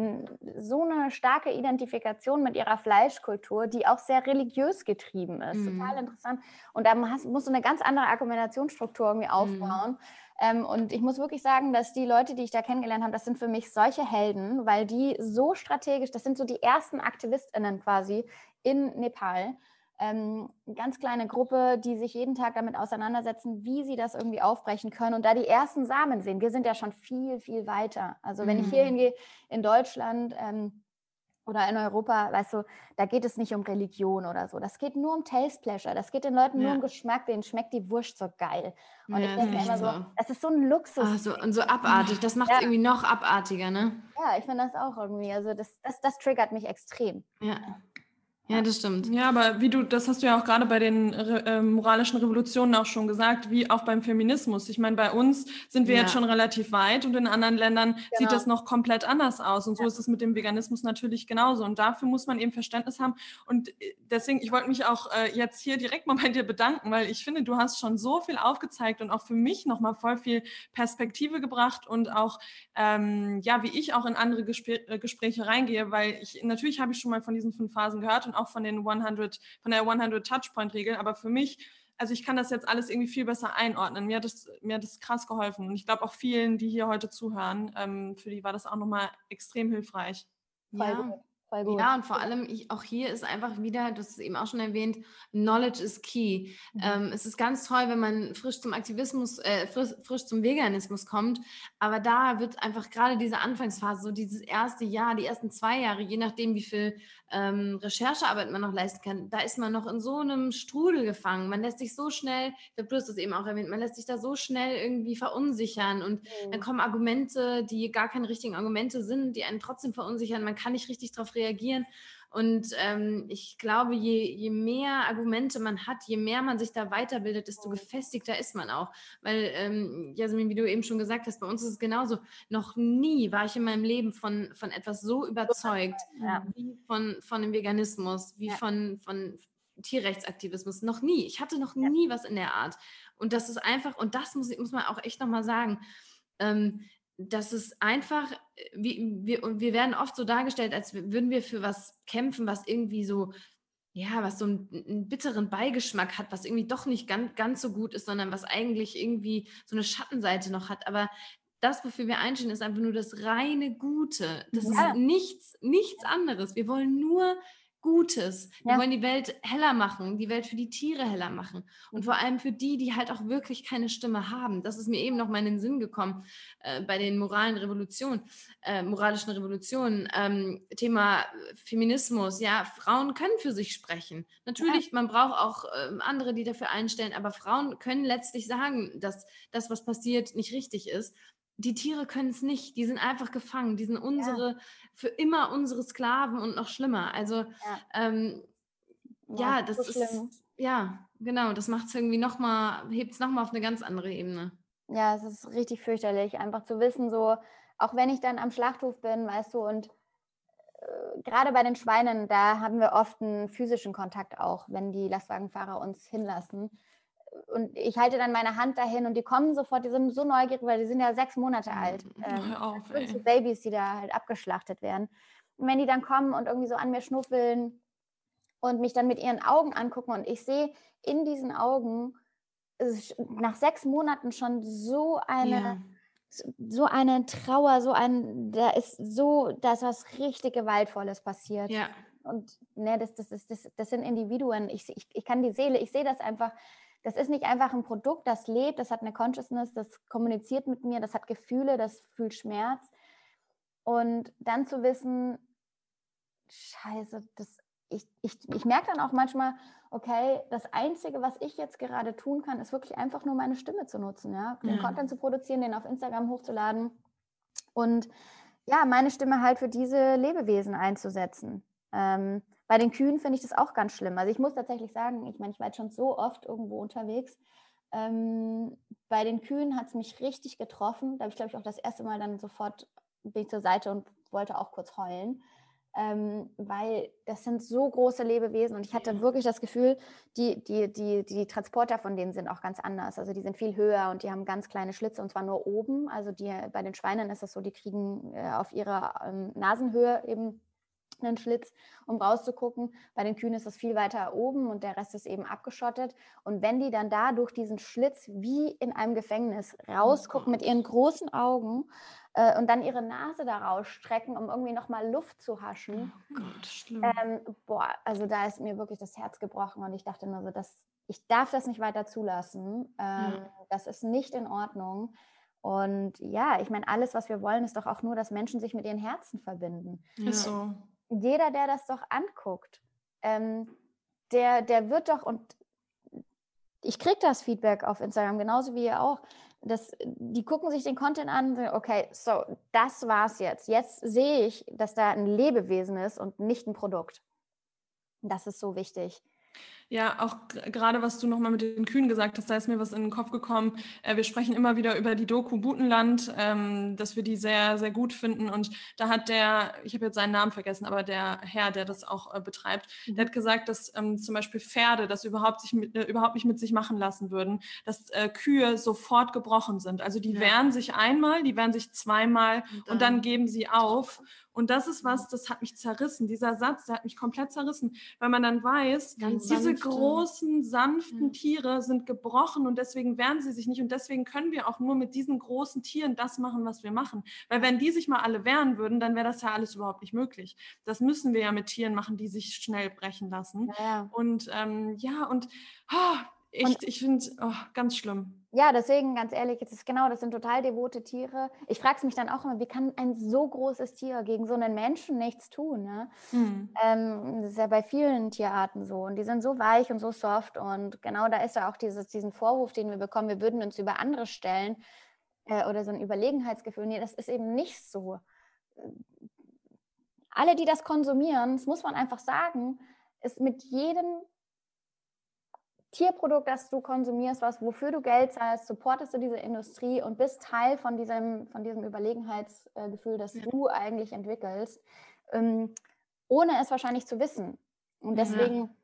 so eine starke Identifikation mit ihrer Fleischkultur, die auch sehr religiös getrieben ist. Mhm. Total interessant. Und da hast, musst du eine ganz andere Argumentationsstruktur irgendwie mhm. aufbauen. Mhm. Ähm, und ich muss wirklich sagen, dass die Leute, die ich da kennengelernt habe, das sind für mich solche Helden, weil die so strategisch, das sind so die ersten AktivistInnen quasi in Nepal ähm, eine ganz kleine Gruppe, die sich jeden Tag damit auseinandersetzen, wie sie das irgendwie aufbrechen können und da die ersten Samen sehen. Wir sind ja schon viel, viel weiter. Also wenn mhm. ich hier hingehe in Deutschland ähm, oder in Europa, weißt du, da geht es nicht um Religion oder so. Das geht nur um Taste Pleasure. Das geht den Leuten ja. nur um Geschmack. Denen schmeckt die Wurst so geil. Und ja, ich denke immer so, das ist so ein Luxus. Ach, so, und so abartig. Das macht es ja. irgendwie noch abartiger, ne? Ja, ich finde das auch irgendwie. Also das, das, das triggert mich extrem. Ja. Ja, das stimmt. Ja, aber wie du, das hast du ja auch gerade bei den äh, moralischen Revolutionen auch schon gesagt, wie auch beim Feminismus. Ich meine, bei uns sind wir ja. jetzt schon relativ weit und in anderen Ländern genau. sieht das noch komplett anders aus. Und so ja. ist es mit dem Veganismus natürlich genauso. Und dafür muss man eben Verständnis haben. Und äh, deswegen, ich wollte mich auch äh, jetzt hier direkt mal bei dir bedanken, weil ich finde, du hast schon so viel aufgezeigt und auch für mich nochmal voll viel Perspektive gebracht und auch, ähm, ja, wie ich auch in andere Gespr äh, Gespräche reingehe, weil ich, natürlich habe ich schon mal von diesen fünf Phasen gehört und auch von den 100, von der 100 Touchpoint Regel, aber für mich also ich kann das jetzt alles irgendwie viel besser einordnen. Mir hat das, mir hat das krass geholfen. Und ich glaube auch vielen, die hier heute zuhören, ähm, für die war das auch nochmal extrem hilfreich. Ja. Voll gut. Ja, und vor allem, ich, auch hier ist einfach wieder, du hast es eben auch schon erwähnt, Knowledge is key. Mhm. Ähm, es ist ganz toll, wenn man frisch zum Aktivismus, äh, frisch, frisch, zum Veganismus kommt, aber da wird einfach gerade diese Anfangsphase, so dieses erste Jahr, die ersten zwei Jahre, je nachdem, wie viel ähm, Recherchearbeit man noch leisten kann, da ist man noch in so einem Strudel gefangen. Man lässt sich so schnell, ich glaube, du hast es eben auch erwähnt, man lässt sich da so schnell irgendwie verunsichern und mhm. dann kommen Argumente, die gar keine richtigen Argumente sind, die einen trotzdem verunsichern. Man kann nicht richtig darauf reagieren. Und ähm, ich glaube, je, je mehr Argumente man hat, je mehr man sich da weiterbildet, desto gefestigter ist man auch. Weil, ähm, Jasmin, wie du eben schon gesagt hast, bei uns ist es genauso. Noch nie war ich in meinem Leben von, von etwas so überzeugt, ja. wie von, von dem Veganismus, wie ja. von, von Tierrechtsaktivismus. Noch nie. Ich hatte noch ja. nie was in der Art. Und das ist einfach, und das muss, muss man auch echt nochmal sagen, ähm, dass es einfach, äh, wir, wir, wir werden oft so dargestellt, als würden wir für was kämpfen, was irgendwie so, ja, was so einen, einen bitteren Beigeschmack hat, was irgendwie doch nicht ganz, ganz so gut ist, sondern was eigentlich irgendwie so eine Schattenseite noch hat. Aber das, wofür wir einstehen, ist einfach nur das reine Gute. Das ja. ist nichts, nichts anderes. Wir wollen nur Gutes. Wir ja. wollen die Welt heller machen, die Welt für die Tiere heller machen und vor allem für die, die halt auch wirklich keine Stimme haben. Das ist mir eben noch mal in den Sinn gekommen äh, bei den moralen Revolutionen, äh, moralischen Revolutionen. Ähm, Thema Feminismus. Ja, Frauen können für sich sprechen. Natürlich, ja. man braucht auch äh, andere, die dafür einstellen, aber Frauen können letztlich sagen, dass das, was passiert, nicht richtig ist die Tiere können es nicht, die sind einfach gefangen, die sind unsere, ja. für immer unsere Sklaven und noch schlimmer. Also ja, ähm, ja, ja das so ist, schlimm. ja, genau, das macht es irgendwie nochmal, hebt es nochmal auf eine ganz andere Ebene. Ja, es ist richtig fürchterlich, einfach zu wissen, so, auch wenn ich dann am Schlachthof bin, weißt du, und äh, gerade bei den Schweinen, da haben wir oft einen physischen Kontakt auch, wenn die Lastwagenfahrer uns hinlassen und ich halte dann meine Hand dahin und die kommen sofort, die sind so neugierig, weil die sind ja sechs Monate mhm. alt. Ähm, auf, so Babys, die da halt abgeschlachtet werden. Und wenn die dann kommen und irgendwie so an mir schnuffeln und mich dann mit ihren Augen angucken und ich sehe in diesen Augen nach sechs Monaten schon so eine, ja. so eine Trauer, so ein, da ist so, da ist was richtig Gewaltvolles passiert. Ja. Und ne, das, das, das, das, das sind Individuen. Ich, ich, ich kann die Seele, ich sehe das einfach das ist nicht einfach ein Produkt, das lebt, das hat eine Consciousness, das kommuniziert mit mir, das hat Gefühle, das fühlt Schmerz. Und dann zu wissen, scheiße, das, ich, ich, ich merke dann auch manchmal, okay, das Einzige, was ich jetzt gerade tun kann, ist wirklich einfach nur meine Stimme zu nutzen, ja? den ja. Content zu produzieren, den auf Instagram hochzuladen und ja, meine Stimme halt für diese Lebewesen einzusetzen. Ähm, bei den Kühen finde ich das auch ganz schlimm. Also ich muss tatsächlich sagen, ich meine, ich war jetzt schon so oft irgendwo unterwegs. Ähm, bei den Kühen hat es mich richtig getroffen. Da habe ich, glaube ich, auch das erste Mal dann sofort bin ich zur Seite und wollte auch kurz heulen. Ähm, weil das sind so große Lebewesen und ich hatte wirklich das Gefühl, die, die, die, die Transporter von denen sind auch ganz anders. Also die sind viel höher und die haben ganz kleine Schlitze und zwar nur oben. Also die, bei den Schweinen ist das so, die kriegen äh, auf ihrer ähm, Nasenhöhe eben einen Schlitz, um rauszugucken. Bei den Kühen ist das viel weiter oben und der Rest ist eben abgeschottet. Und wenn die dann da durch diesen Schlitz wie in einem Gefängnis rausgucken oh mit ihren großen Augen äh, und dann ihre Nase da rausstrecken, um irgendwie nochmal Luft zu haschen. Oh Gott, schlimm. Ähm, boah, also da ist mir wirklich das Herz gebrochen und ich dachte nur so, das, ich darf das nicht weiter zulassen. Ähm, ja. Das ist nicht in Ordnung. Und ja, ich meine, alles, was wir wollen, ist doch auch nur, dass Menschen sich mit ihren Herzen verbinden. Ja. Ist so jeder, der das doch anguckt, ähm, der, der wird doch, und ich kriege das Feedback auf Instagram, genauso wie ihr auch, das, die gucken sich den Content an okay, so, das war's jetzt. Jetzt sehe ich, dass da ein Lebewesen ist und nicht ein Produkt. Das ist so wichtig. Ja, auch gerade was du nochmal mit den Kühen gesagt hast, da ist mir was in den Kopf gekommen. Äh, wir sprechen immer wieder über die Doku Butenland, ähm, dass wir die sehr, sehr gut finden. Und da hat der, ich habe jetzt seinen Namen vergessen, aber der Herr, der das auch äh, betreibt, mhm. der hat gesagt, dass ähm, zum Beispiel Pferde das überhaupt, sich mit, äh, überhaupt nicht mit sich machen lassen würden, dass äh, Kühe sofort gebrochen sind. Also die ja. wehren sich einmal, die wehren sich zweimal und dann, und dann geben sie auf. Und das ist was, das hat mich zerrissen. Dieser Satz, der hat mich komplett zerrissen, weil man dann weiß, Ganz diese großen, sanften ja. Tiere sind gebrochen und deswegen wehren sie sich nicht. Und deswegen können wir auch nur mit diesen großen Tieren das machen, was wir machen. Weil wenn die sich mal alle wehren würden, dann wäre das ja alles überhaupt nicht möglich. Das müssen wir ja mit Tieren machen, die sich schnell brechen lassen. Ja. Und ähm, ja, und oh, echt, ich finde, oh, ganz schlimm. Ja, deswegen, ganz ehrlich, das ist genau, das sind total devote Tiere. Ich frage mich dann auch immer, wie kann ein so großes Tier gegen so einen Menschen nichts tun? Ne? Mhm. Ähm, das ist ja bei vielen Tierarten so. Und die sind so weich und so soft. Und genau da ist ja auch dieses, diesen Vorwurf, den wir bekommen, wir würden uns über andere stellen äh, oder so ein Überlegenheitsgefühl. Nee, das ist eben nicht so. Alle, die das konsumieren, das muss man einfach sagen, ist mit jedem Tierprodukt, das du konsumierst, was, wofür du Geld zahlst, supportest du diese Industrie und bist Teil von diesem, von diesem Überlegenheitsgefühl, das ja. du eigentlich entwickelst, ähm, ohne es wahrscheinlich zu wissen. Und deswegen.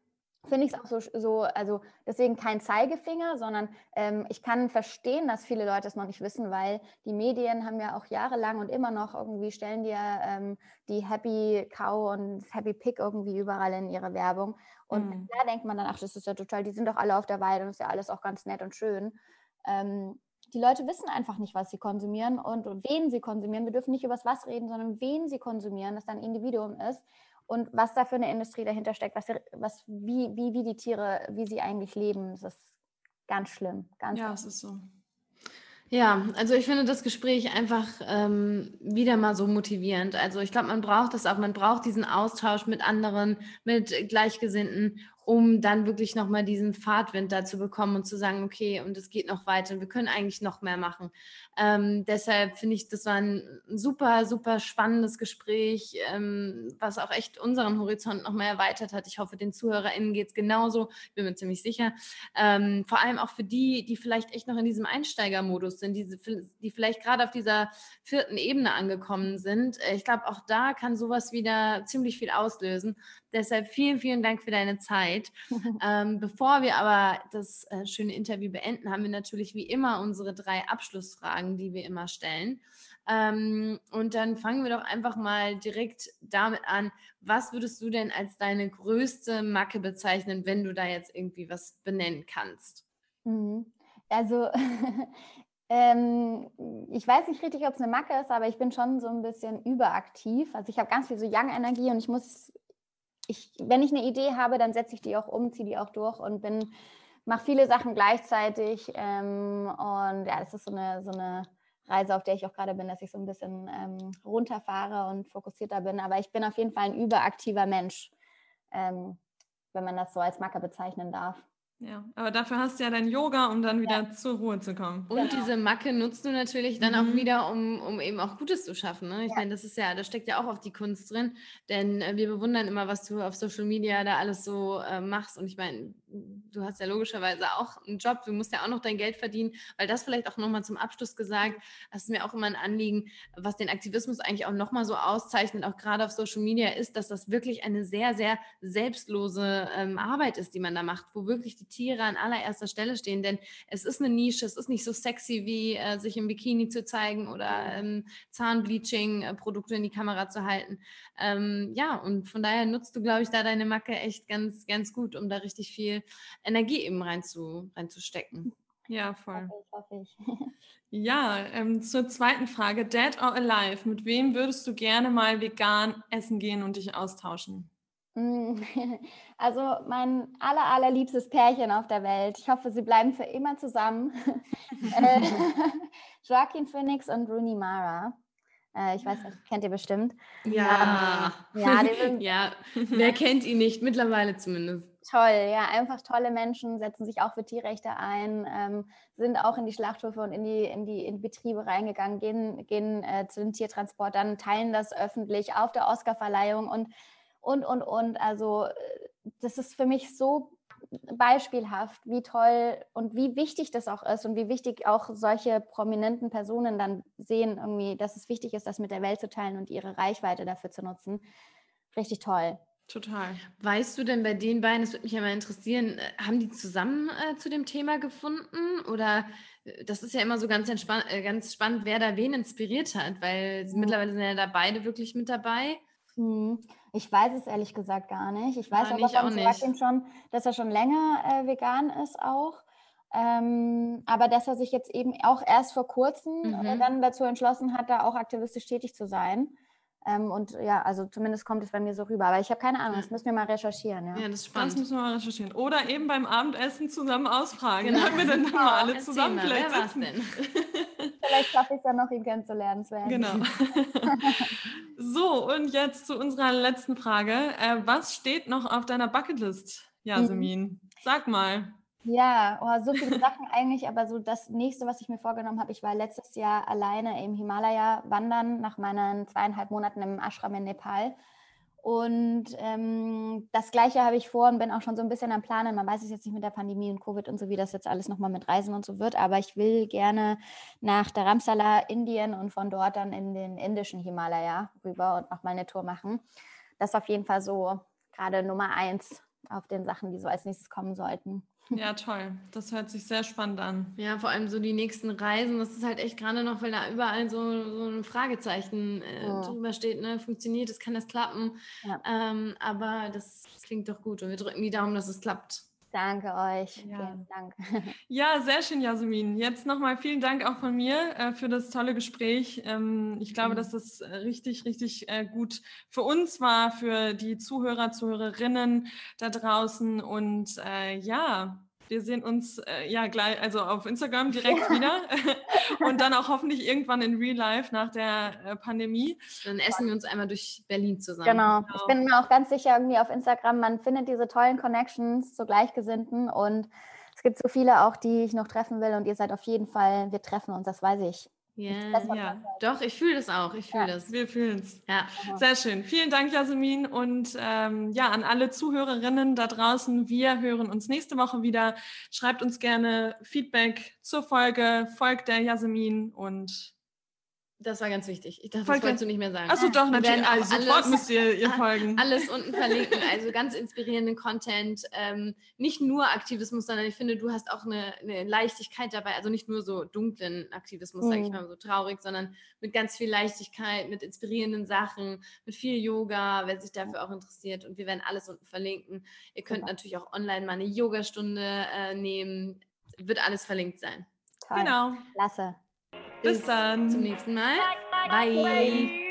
Finde ich es auch so, so, also deswegen kein Zeigefinger, sondern ähm, ich kann verstehen, dass viele Leute es noch nicht wissen, weil die Medien haben ja auch jahrelang und immer noch irgendwie stellen dir ähm, die Happy Cow und Happy Pig irgendwie überall in ihre Werbung. Und mhm. da denkt man dann, ach, das ist ja total, die sind doch alle auf der Weide und ist ja alles auch ganz nett und schön. Ähm, die Leute wissen einfach nicht, was sie konsumieren und, wen sie konsumieren. Wir dürfen nicht über das Was reden, sondern wen sie konsumieren, das dann Individuum ist und was da für eine Industrie dahinter steckt, was, was, wie, wie, wie die Tiere, wie sie eigentlich leben. Das ist ganz schlimm. Ganz ja, es ist so. Ja, also ich finde das Gespräch einfach ähm, wieder mal so motivierend. Also ich glaube, man braucht das auch, man braucht diesen Austausch mit anderen, mit Gleichgesinnten um dann wirklich nochmal diesen Fahrtwind da zu bekommen und zu sagen, okay, und es geht noch weiter und wir können eigentlich noch mehr machen. Ähm, deshalb finde ich, das war ein super, super spannendes Gespräch, ähm, was auch echt unseren Horizont nochmal erweitert hat. Ich hoffe, den ZuhörerInnen geht es genauso, bin mir ziemlich sicher. Ähm, vor allem auch für die, die vielleicht echt noch in diesem Einsteigermodus sind, die, die vielleicht gerade auf dieser vierten Ebene angekommen sind. Äh, ich glaube, auch da kann sowas wieder ziemlich viel auslösen. Deshalb vielen, vielen Dank für deine Zeit. ähm, bevor wir aber das äh, schöne Interview beenden, haben wir natürlich wie immer unsere drei Abschlussfragen, die wir immer stellen. Ähm, und dann fangen wir doch einfach mal direkt damit an. Was würdest du denn als deine größte Macke bezeichnen, wenn du da jetzt irgendwie was benennen kannst? Mhm. Also ähm, ich weiß nicht richtig, ob es eine Macke ist, aber ich bin schon so ein bisschen überaktiv. Also ich habe ganz viel so Young-Energie und ich muss ich, wenn ich eine Idee habe, dann setze ich die auch um, ziehe die auch durch und bin, mache viele Sachen gleichzeitig. Ähm, und ja, das ist so eine, so eine Reise, auf der ich auch gerade bin, dass ich so ein bisschen ähm, runterfahre und fokussierter bin. Aber ich bin auf jeden Fall ein überaktiver Mensch, ähm, wenn man das so als Macke bezeichnen darf. Ja, aber dafür hast du ja dein Yoga, um dann wieder ja. zur Ruhe zu kommen. Und genau. diese Macke nutzt du natürlich dann mhm. auch wieder, um, um eben auch Gutes zu schaffen. Ne? Ich ja. meine, das ist ja, da steckt ja auch auf die Kunst drin, denn äh, wir bewundern immer, was du auf Social Media da alles so äh, machst. Und ich meine, du hast ja logischerweise auch einen Job, du musst ja auch noch dein Geld verdienen, weil das vielleicht auch nochmal zum Abschluss gesagt, das ist mir auch immer ein Anliegen, was den Aktivismus eigentlich auch nochmal so auszeichnet, auch gerade auf Social Media, ist, dass das wirklich eine sehr, sehr selbstlose ähm, Arbeit ist, die man da macht, wo wirklich die Tiere an allererster Stelle stehen. Denn es ist eine Nische, es ist nicht so sexy wie äh, sich im Bikini zu zeigen oder ähm, Zahnbleaching-Produkte in die Kamera zu halten. Ähm, ja, und von daher nutzt du, glaube ich, da deine Macke echt ganz, ganz gut, um da richtig viel Energie eben rein zu, reinzustecken. Ja, voll. Hoffe ich, hoffe ich. ja, ähm, zur zweiten Frage. Dead or Alive, mit wem würdest du gerne mal vegan essen gehen und dich austauschen? Also mein aller, allerliebstes Pärchen auf der Welt. Ich hoffe, sie bleiben für immer zusammen. Äh, Joaquin Phoenix und Rooney Mara. Äh, ich weiß nicht, kennt ihr bestimmt. Ja. Ähm, ja, ja, wer kennt ihn nicht? Mittlerweile zumindest. Toll, ja, einfach tolle Menschen, setzen sich auch für Tierrechte ein, ähm, sind auch in die Schlachthöfe und in die, in die, in Betriebe reingegangen, gehen, gehen äh, zu den Tiertransportern, teilen das öffentlich auf der Oscarverleihung und und, und, und. Also äh, das ist für mich so beispielhaft, wie toll und wie wichtig das auch ist und wie wichtig auch solche prominenten Personen dann sehen, irgendwie, dass es wichtig ist, das mit der Welt zu teilen und ihre Reichweite dafür zu nutzen. Richtig toll. Total. Weißt du denn bei den beiden, das würde mich ja mal interessieren, äh, haben die zusammen äh, zu dem Thema gefunden? Oder äh, das ist ja immer so ganz, äh, ganz spannend, wer da wen inspiriert hat, weil mhm. mittlerweile sind ja da beide wirklich mit dabei. Mhm. Ich weiß es ehrlich gesagt gar nicht. Ich weiß Ja, aber auch von nicht. Sebastian schon, dass er schon länger äh, vegan ist auch. Ähm, aber dass er sich jetzt eben auch erst vor kurzem Mhm. dann dazu entschlossen hat, da auch aktivistisch tätig zu sein. Ähm, und ja, also zumindest kommt es bei mir so rüber. Aber ich habe keine Ahnung, das müssen wir mal recherchieren. Ja. Ja, das ist Das spannend. müssen wir mal recherchieren. Oder eben beim Abendessen zusammen ausfragen. Genau. Können wir denn dann mal alle zusammen mal, vielleicht wer denn? Vielleicht schaffe ich es ja noch, ihn kennenzulernen. Sven. Genau. so, und jetzt zu unserer letzten Frage. Äh, was steht noch auf deiner Bucketlist, Jasmin? Sag mal. Ja, oh, so viele Sachen eigentlich, aber so das nächste, was ich mir vorgenommen habe, ich war letztes Jahr alleine im Himalaya wandern nach meinen zweieinhalb Monaten im Ashram in Nepal. Und ähm, das Gleiche habe ich vor und bin auch schon so ein bisschen am Planen. Man weiß es jetzt nicht mit der Pandemie und Covid und so, wie das jetzt alles nochmal mit Reisen und so wird. Aber ich will gerne nach Dharamsala, Indien und von dort dann in den indischen Himalaya rüber und nochmal eine Tour machen. Das ist auf jeden Fall so gerade Nummer eins auf den Sachen, die so als nächstes kommen sollten. Ja, toll. Das hört sich sehr spannend an. Ja, vor allem so die nächsten Reisen, das ist halt echt gerade noch, weil da überall so, so ein Fragezeichen äh, Ja. drüber steht, ne? Funktioniert es, kann das klappen? Ja. Ähm, aber das klingt doch gut und wir drücken die Daumen, dass es klappt. Danke euch. Ja. Vielen Dank. Ja, sehr schön, Jasmin. Jetzt nochmal vielen Dank auch von mir äh, für das tolle Gespräch. Ähm, ich glaube, Mhm. dass das äh, richtig, richtig äh, gut für uns war, für die Zuhörer, Zuhörerinnen da draußen. Und äh, ja, wir sehen uns äh, ja gleich, also auf Instagram direkt wieder und dann auch hoffentlich irgendwann in Real Life nach der äh, Pandemie. Dann essen wir uns einmal durch Berlin zusammen. Genau. Genau. Ich bin mir auch ganz sicher irgendwie auf Instagram, man findet diese tollen Connections zu Gleichgesinnten und es gibt so viele auch, die ich noch treffen will und ihr seid auf jeden Fall, wir treffen uns, das weiß ich. Ja, Ja, doch, ich fühle das auch. Ich fühle Ja. das. wir fühlen es. Ja. Sehr schön. Vielen Dank, Jasmin. Und ähm, ja, an alle Zuhörerinnen da draußen, wir hören uns nächste Woche wieder. Schreibt uns gerne Feedback zur Folge, folgt der Jasmin und Das war ganz wichtig. Ich dachte, Voll das wolltest du nicht mehr sagen. achso doch, natürlich. Also, sofort alles- müsst ihr ihr folgen. Alles unten verlinken, also ganz inspirierenden Content. Ähm, nicht nur Aktivismus, sondern ich finde, du hast auch eine, eine Leichtigkeit dabei. Also nicht nur so dunklen Aktivismus, sage ich Mhm. mal, so traurig, sondern mit ganz viel Leichtigkeit, mit inspirierenden Sachen, mit viel Yoga, wer sich dafür auch interessiert. Und wir werden alles unten verlinken. Ihr könnt Super. natürlich auch online mal eine Yogastunde äh, nehmen. Wird alles verlinkt sein. Toll. Genau. Klasse. Bis dann. Zum nächsten Mal. Bye. like